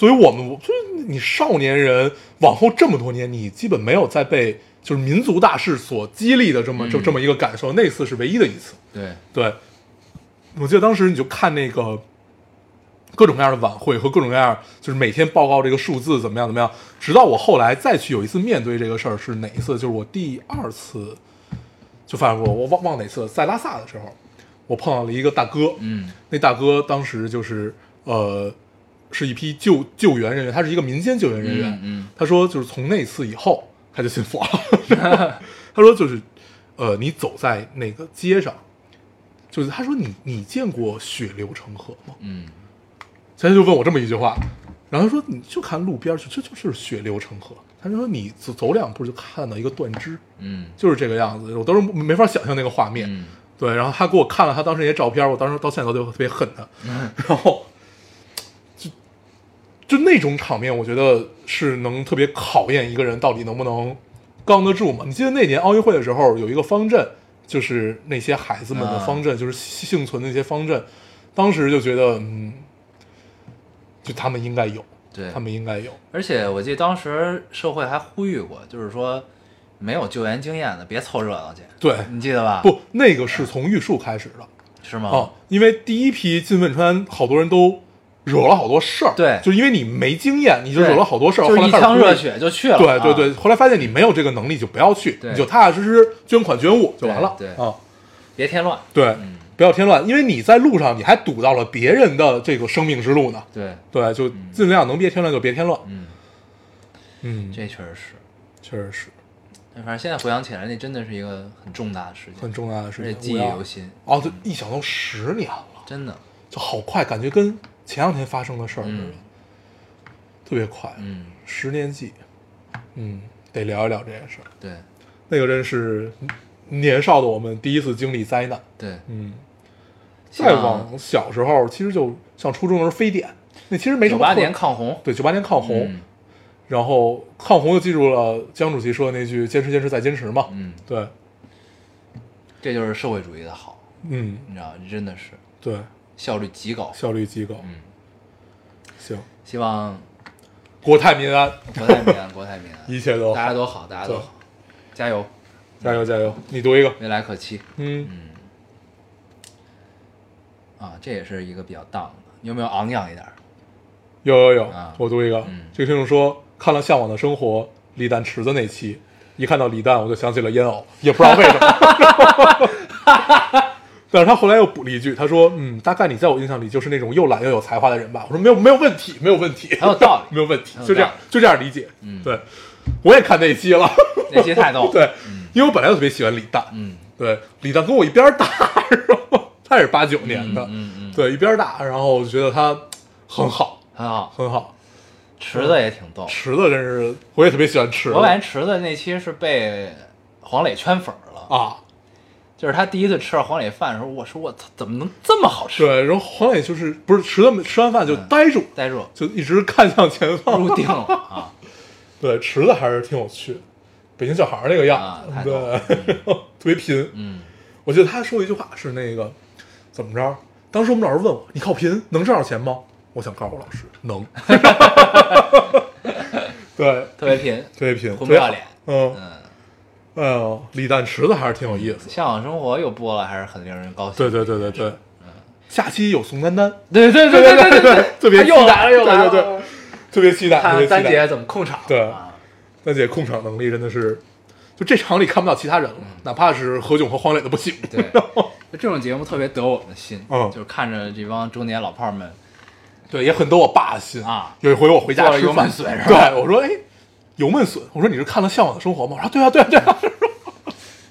作为我们，就是你少年人往后这么多年，你基本没有再被就是民族大事所激励的这么、就嗯这么一个感受，那次是唯一的一次。对，对，我记得当时你就看那个各种各样的晚会和各种各样，就是每天报告这个数字怎么样怎么样，直到我后来再去有一次面对这个事儿是哪一次？就是我第二次就反正我，我忘忘哪次，在拉萨的时候，我碰到了一个大哥，嗯那大哥当时就是呃是一批救救援人员，他是一个民间救援人员，嗯嗯他说就是从那次以后他就信佛了，他说就是呃你走在那个街上，就是他说你你见过血流成河吗？嗯他就问我这么一句话，然后他说你就看路边儿，这就是血流成河。他就说你走走两步就看到一个断肢，嗯就是这个样子，我都是没法想象那个画面。嗯对，然后他给我看了他当时那些照片，我当时到现在都特别恨他。然后就就那种场面，我觉得是能特别考验一个人到底能不能刚得住嘛。你记得那年奥运会的时候，有一个方阵，就是那些孩子们的啊方阵，就是幸存的那些方阵，当时就觉得，嗯，就他们应该有，对他们应该有，而且我记得当时社会还呼吁过，就是说没有救援经验的别凑热闹去，对，你记得吧？不，那个是从玉树开始的。是吗？哦，因为第一批进汶川，好多人都惹了好多事儿。对就是因为你没经验，你就惹了好多事儿。就是一腔热血就去了。啊对对对，后来发现你没有这个能力，就不要去，你就踏踏实实捐款捐物就完了。对对啊，别添乱。对，嗯不要添乱，因为你在路上你还堵到了别人的这个生命之路呢。对，对，就尽量能别添乱就别添乱。嗯，嗯，这确实是。确实是反正现在回想起来，那真的是一个很重大的事情，很重大的事情，记忆犹新，哦，这一想都十年了，真的。就好快，感觉跟前两天发生的事儿似的。嗯。特别快，嗯，十年记，嗯，得聊一聊这件事儿。对。那个真是年少的我们第一次经历灾难，对，嗯，再往小时候，其实就像初中的时候非典，那其实没什么特九八年抗洪，对九八年抗洪，嗯。然后抗洪就记住了江主席说的那句“坚持坚持再坚持”嘛，嗯，对，这就是社会主义的好，嗯，你知道，真的是。对，效率极高。效率极高，嗯，行，希望国泰民安，国泰民安，国泰民安，一切都好，大家都好，大家都好，加油，加油加油！你读一个，未来可期。嗯，啊，这也是一个比较荡的，你有没有昂扬一点？有有有。啊，我读一个。嗯，这个听众说看了《向往的生活》李诞池子那期，一看到李诞我就想起了烟偶，也不知道为什么。但是他后来又补了一句，他说：“嗯，大概你在我印象里就是那种又懒又有才华的人吧。”我说：“没有，没有问题，没有问题，很有道理没有问题就这样，就这样理解。”嗯对，我也看那一期了，那期太逗 了。对，因为我本来就特别喜欢李诞，嗯对，李诞跟我一边大，然后他也是八九年的，嗯嗯，对，一边大，然后我就觉得他很好，很好。很好。池子也挺逗，池子真是，我也特别喜欢池子。我感觉池子那期是被黄磊圈粉儿了，啊，就是他第一次吃到黄磊饭的时候，我说我操，怎么能这么好吃？对，然后黄磊就是不是池子吃完饭就呆住，呆住，就一直看向前方。入定了 啊！对，池子还是挺有趣的，北京小孩儿那个样，啊对，特别贫。嗯，我记得他说一句话是那个怎么着？当时我们老师问我：“你靠贫能挣着钱吗？”我想告诉老师，能。对，特别贫，特别贫，混不要脸。嗯，嗯，哎呦，李诞池子还是挺有意思。向往生活又播了，还是很令人高兴。对对对对对，嗯下期有宋丹丹，对对对对对对对，特别又期待来了又来了对对对，特别期待。看丹姐怎么控场。对啊丹姐控场能力真的是，就这场里看不到其他人了，哪怕是何炅和黄磊都不行。对，这种节目特别得我们的心，嗯就是看着这帮中年老炮儿们对，也很得我爸的心啊。有一回我回家吃饭对，我说哎，油焖笋，我说你是看了《向往的生活》吗？我说对啊对啊对啊，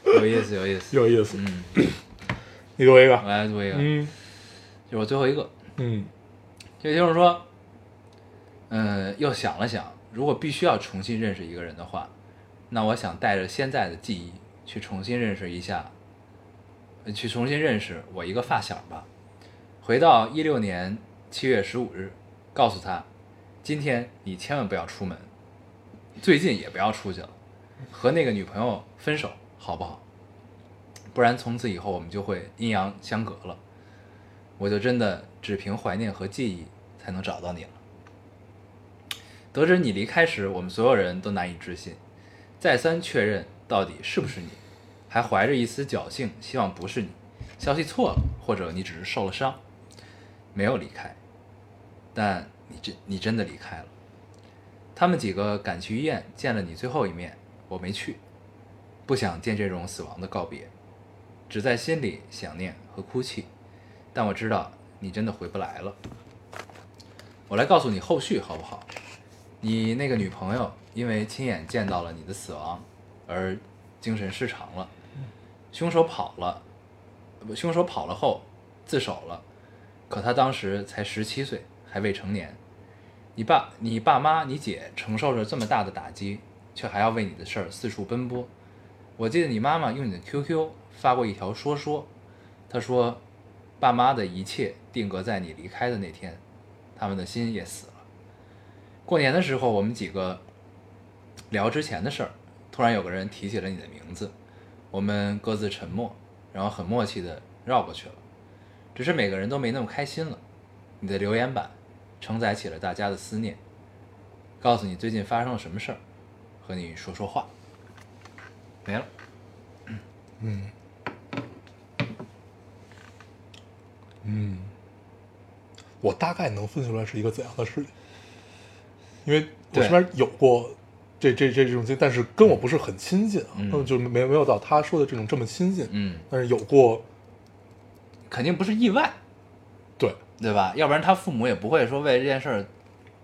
有意思有意思。有意思。嗯，你读一个我，来读一个，嗯就是我最后一个。嗯这就是说，嗯，又想了想，如果必须要重新认识一个人的话，那我想带着现在的记忆去重新认识一下，呃去重新认识我一个发小吧。回到一六年七月十五日，告诉他，今天你千万不要出门，最近也不要出去了，和那个女朋友分手好不好？不然从此以后我们就会阴阳相隔了。我就真的只凭怀念和记忆才能找到你了。得知你离开时，我们所有人都难以置信，再三确认到底是不是你，还怀着一丝侥幸，希望不是你，消息错了，或者你只是受了伤，没有离开，但你真你真的离开了。他们几个赶去医院见了你最后一面，我没去，不想见这种死亡的告别，只在心里想念和哭泣。但我知道你真的回不来了。我来告诉你后续好不好？你那个女朋友因为亲眼见到了你的死亡而精神失常了，凶手跑了，不，凶手跑了后自首了，可他当时才十七岁，还未成年。你爸、你爸妈、你姐承受着这么大的打击，却还要为你的事儿四处奔波。我记得你妈妈用你的 QQ 发过一条说说，她说爸妈的一切定格在你离开的那天，他们的心也死了。过年的时候，我们几个聊之前的事儿，突然有个人提起了你的名字，我们各自沉默，然后很默契的绕过去了。只是每个人都没那么开心了。你的留言板承载起了大家的思念，告诉你最近发生了什么事儿，和你说说话。没了。嗯。嗯，我大概能分析出来是一个怎样的事情，因为我身边有过这这这这种经历，但是跟我不是很亲近啊，嗯。就没没有到他说的这种这么亲近，嗯，但是有过，肯定不是意外，对，对吧？要不然他父母也不会说为这件事儿，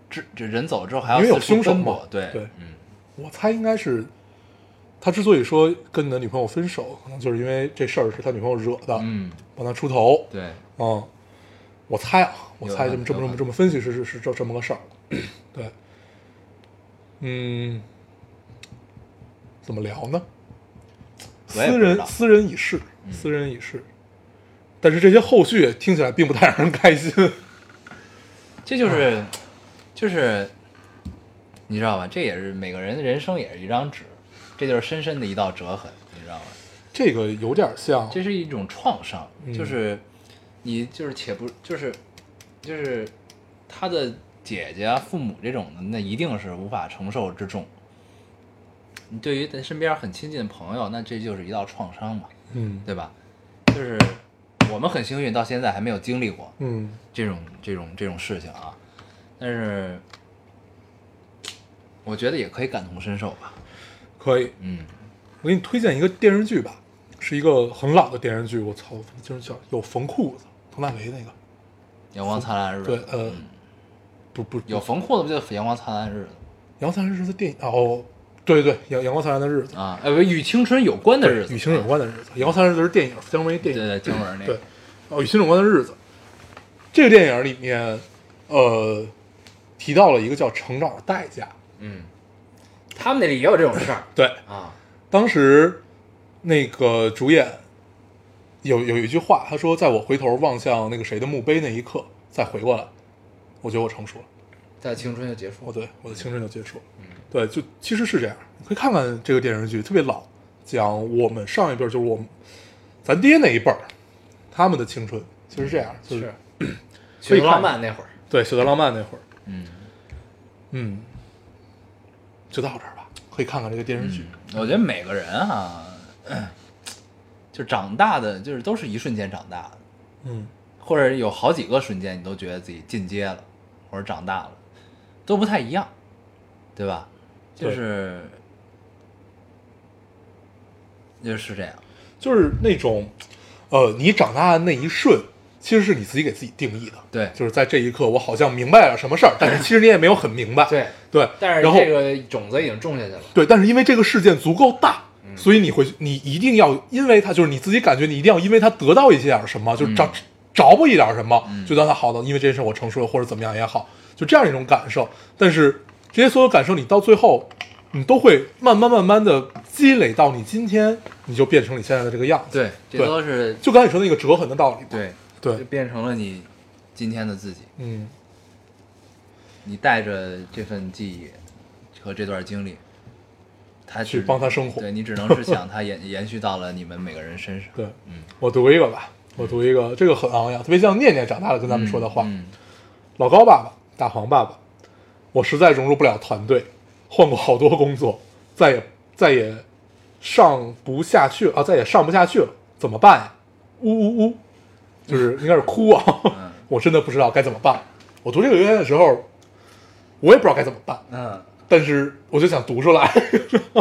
这这人走了之后还要因为有凶手嘛。对对。嗯。我猜应该是他之所以说跟你的女朋友分手，可能就是因为这事儿是他女朋友惹的，嗯，帮他出头，对，嗯，我猜啊，我猜这么这么这么这么分析是是是这这么个事儿，对，嗯，怎么聊呢？私人私人已逝，私人已逝。但是这些后续听起来并不太让人开心。这就是就是你知道吧？这也是每个人的人生也是一张纸，这就是深深的一道折痕，你知道吗？这个有点像，这是一种创伤，嗯就是你就是且不就是就是他的姐姐啊、父母这种的，那一定是无法承受之重。你对于身边很亲近的朋友，那这就是一道创伤嘛，嗯对吧？就是我们很幸运，到现在还没有经历过嗯这种这种这种事情啊，但是我觉得也可以感同身受吧。可以。嗯，我给你推荐一个电视剧吧，是一个很老的电视剧。我操，就是叫有缝裤子，佟大为那个。阳光灿烂的日子，对，呃，嗯不不，有缝裤子不就阳光灿烂的日子阳光灿烂日子电影哦，对对对，阳阳光灿烂的日子，啊？呃，与青春有关的日子，与青春有关的日子。阳光灿烂的日子是电影，姜文电影。对对，姜文那对，，哦，与青春有关的日子，这个电影里面，呃，提到了一个叫成长的代价。嗯，他们那里也有这种事儿对，啊，当时那个主演有有一句话，他说：“在我回头望向那个谁的墓碑那一刻，再回过来，我觉得我成熟了，在青春就结束我对我的青春就结束了。”对，就其实是这样。你可以看看这个电视剧，特别老，讲我们上一辈儿，就是我们咱爹那一辈儿，他们的青春其实这样，就是可以浪漫那会儿，对《雪的浪漫》那会儿，嗯，嗯，就到这儿吧。可以看看这个电视剧，我觉得每个人啊、就长大的，就是都是一瞬间长大的，嗯或者有好几个瞬间，你都觉得自己进阶了，或者长大了，都不太一样，对吧？就是就是这样，就是那种，呃，你长大的那一瞬，其实是你自己给自己定义的。对就是在这一刻，我好像明白了什么事儿，但是其实你也没有很明白。对，对，但是然后这个种子已经种下去了，对，但是因为这个事件足够大，嗯所以你会，你一定要因为他，就是你自己感觉你一定要因为他得到一些点儿什么，就嗯着着不一点儿什么，就当他好的，因为这件事我成熟了，或者怎么样也好，就这样一种感受。但是这些所有感受，你到最后，你都会慢慢慢慢的积累到你今天，你就变成你现在的这个样子。对，这都是就刚才你说的那个折痕的道理嘛。对对就变成了你今天的自己。嗯，你带着这份记忆和这段经历，他去帮他生活对你只能是想他延 延续到了你们每个人身上。对，嗯，我读一个吧，我读一个，这个很昂扬，特别像念念长大了跟咱们说的话。嗯老高爸爸，大黄爸爸，我实在融入不了团队，换过好多工作，再也再也上不下去了啊，再也上不下去了，怎么办呀？呜呜呜，就是应该是哭啊，嗯。我真的不知道该怎么办。我读这个留言的时候，我也不知道该怎么办，嗯。但是我就想读出来，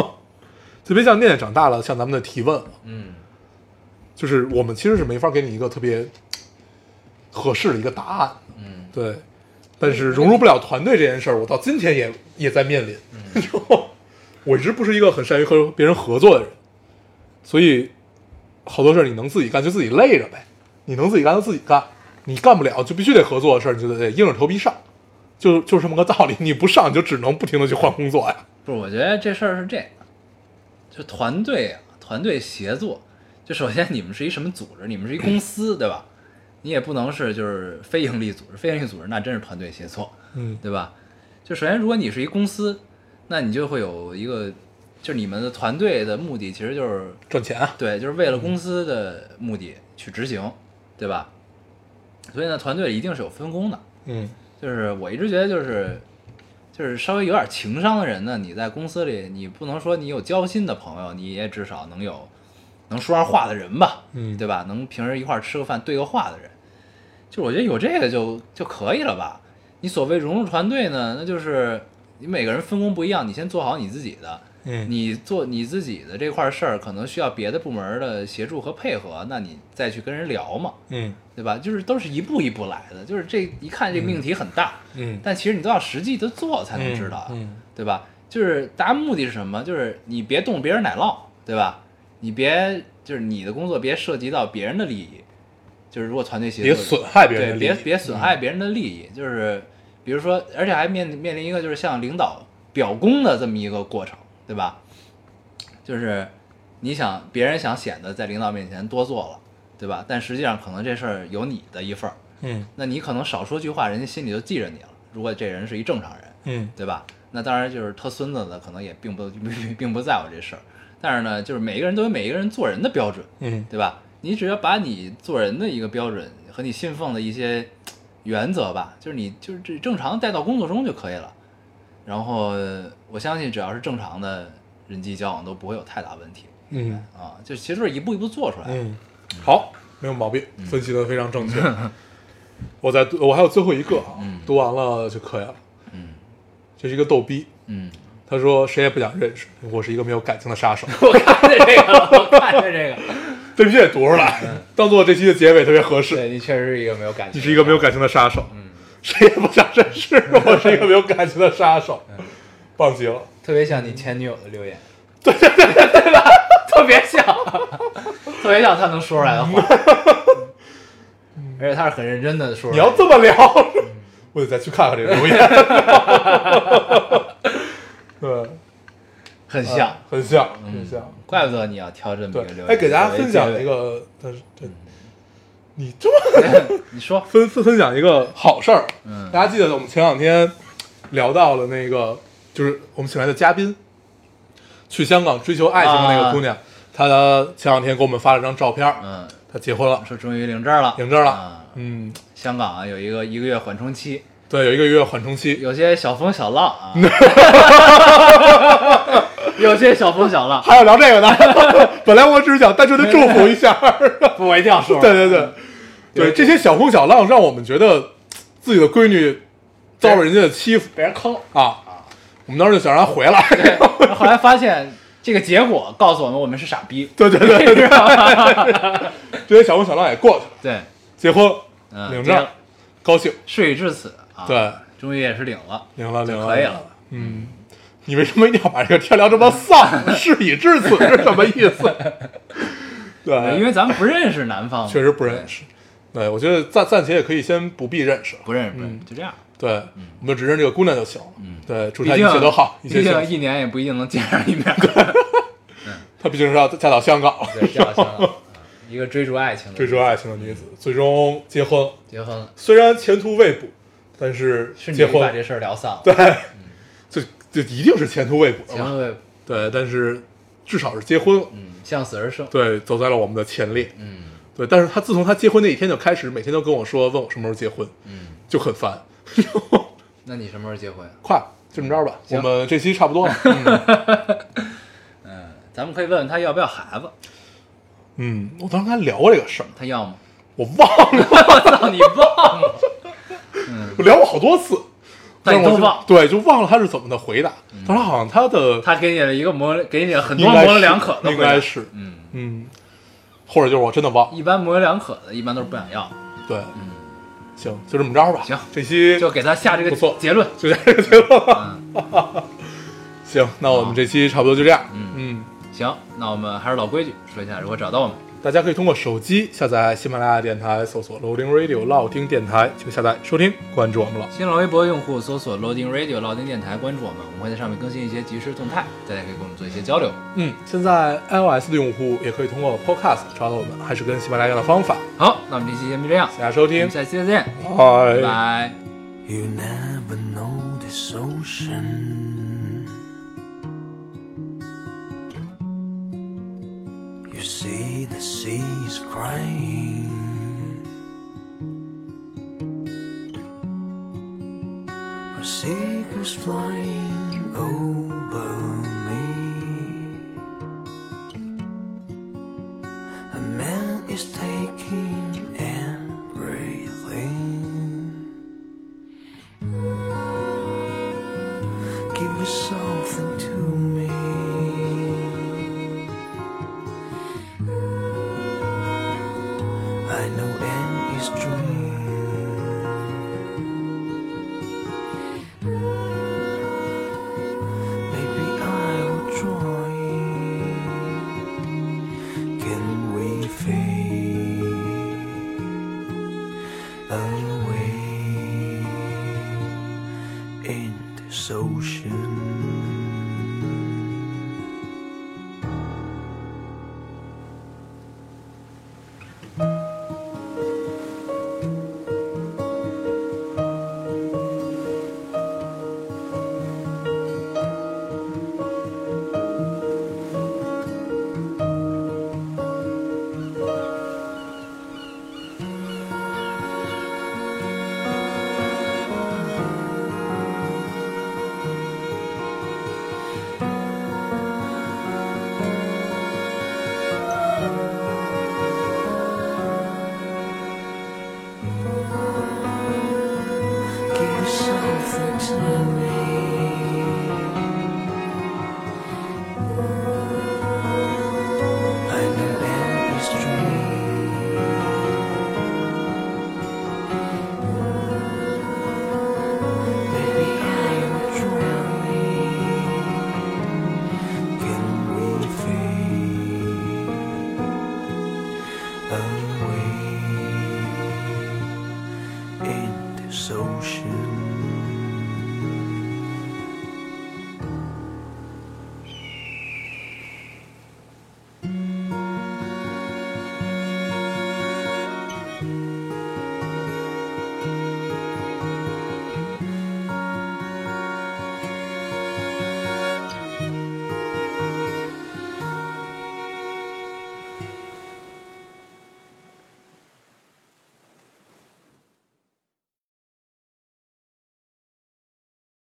特别像念念长大了，像咱们的提问，嗯。就是我们其实是没法给你一个特别合适的一个答案，嗯。对，但是融入不了团队这件事儿，我到今天也也在面临。嗯 我一直不是一个很善于和别人合作的人，所以好多事儿你能自己干就自己累着呗，你能自己干就自己干，你干不了就必须得合作的事儿，你就得硬着头皮上，就就这么个道理。你不上，你就只能不停的去换工作呀。不是，我觉得这事儿是这样，就团队啊，团队协作，就首先你们是一什么组织？你们是一公司，对吧？你也不能是就是非盈利组织，非盈利组织那真是团队协作，嗯对吧？就首先，如果你是一公司，那你就会有一个，就是你们的团队的目的其实就是赚钱啊，对，就是为了公司的目的去执行，对吧？所以呢，团队一定是有分工的。嗯就是我一直觉得，就是就是稍微有点情商的人呢，你在公司里，你不能说你有交心的朋友，你也至少能有能说上话的人吧，嗯对吧？能平时一块儿吃个饭对个话的人，就我觉得有这个就就可以了吧。你所谓融入团队呢，那就是你每个人分工不一样，你先做好你自己的，嗯你做你自己的这块事儿，可能需要别的部门的协助和配合，那你再去跟人聊嘛，嗯对吧？就是都是一步一步来的，就是这一看这个命题很大，嗯，但其实你都要实际的做才能知道啊，嗯对吧？就是大家目的是什么？就是你别动别人奶酪，对吧？你别就是你的工作别涉及到别人的利益，就是如果团队协作，别损害别人的对，利益，别别损害别人的利益，就是比如说，而且还面面临一个就是向领导表功的这么一个过程，对吧？就是你想别人想显得在领导面前多做了，对吧？但实际上可能这事儿有你的一份儿，嗯那你可能少说句话，人家心里就记着你了。如果这人是一正常人，嗯对吧？那当然就是他孙子的，可能也并不并并不在乎这事儿。但是呢，就是每一个人都有每一个人做人的标准，嗯对吧？你只要把你做人的一个标准和你信奉的一些原则吧，就是你就是这正常带到工作中就可以了。然后我相信，只要是正常的人际交往，都不会有太大问题嗯啊。就其实是一步一步做出来的。嗯，好，没有毛病，分析的非常正确。我再我还有最后一个啊，嗯读完了就可以了。嗯这是一个逗逼，嗯，他说谁也不想认识，我是一个没有感情的杀手。我看见这个了，我看见这个。这必须得读出来，当做这期的结尾特别合适。对你确实是一个没有感情，你是一个没有感情的杀手，嗯，谁也不想认识，我是一个没有感情的杀手，棒极了。特别像你前女友的留言，对对对对吧？特别像，特别像他能说出来的话，而且他是很认真的说。你要这么聊，我得再去看看这个留言。对，很像，很像，很像。怪不得你要挑这么一个留，言。哎，给大家分享一个，但是这你这么 你说，分分分享一个好事儿。嗯。大家记得我们前两天聊到了那个，就是我们请来的嘉宾，去香港追求爱情的那个姑娘，她前两天给我们发了张照片，嗯，她结婚了，说终于领证了，领证了。啊。嗯，香港啊有一个一个月缓冲期，对，有一个月缓冲期，有些小风小浪啊，有些小风小浪，还有聊这个呢。本来我只是想单纯的祝福一下，不，我一定要说。对对。对，对这些小风小浪让我们觉得自己的闺女遭了人家的欺负。被人坑。啊，我们当时就想让她回来。对，后来发现这个结果告诉我们，我们是傻逼。对对对对。对，这些小风小浪也过去了，对，结婚嗯，领证，高兴，事已至此啊，对，终于也是领了，领了领了，可以了。嗯，你为什么一定要把这个天聊这么丧？事已至此是什么意思？对，因为咱们不认识男方，确实不认识。对，我觉得暂暂且也可以先不必认识。不认识，不认嗯识，就这样。对，我们就只认这个姑娘就行了。嗯对，祝她一切都好，毕。竟一年也不一定能见上一面。她毕竟是要嫁到香港，对，嫁到香港。一个追逐爱情的，追逐爱情的女子，最终结婚。结婚了，虽然前途未卜，但是瞬结婚，间把这事儿聊散了。对，就就一定是前途未卜前嘛。结婚，对，但是至少是结婚了。嗯，向死而生。对，走在了我们的前列。嗯对，但是他自从他结婚那一天就开始，每天都跟我说，问我什么时候结婚，嗯，就很烦。那你什么时候结婚？快，就这么着吧，我行们这期差不多了。嗯 嗯，咱们可以问问他要不要孩子，嗯，我当时跟他聊过这个事儿，他要吗？我忘了，我操，你忘了？我聊过好多次，但都忘对，就忘了他是怎么的回答。他说好像他的他给你了一个模，给你了很多模棱两可的应该是，嗯，嗯，或者就是我真的忘。一般模棱两可的，一般都是不想要，对，嗯，行，就这么着吧。行这期就给他下这个结论。就下这个结论了。嗯 行，那我们这期差不多就这样。嗯嗯，行，那我们还是老规矩，说一下如何找到我们。大家可以通过手机下载喜马拉雅电台，搜索 Loading Radio 老丁电台，就下载收听，关注我们了。新浪微博用户搜索 Loading Radio 老丁电台，关注我们，我们会在上面更新一些即时动态，大家可以跟我们做一些交流。嗯，现在 iOS 的用户也可以通过 Podcast 找到我们，还是跟喜马拉雅一样的方法。好，那我们这期节目就这样，谢谢大家收听，下期再见，拜拜拜。You never know this ocean. You see the seas crying. Or seagulls flying over me.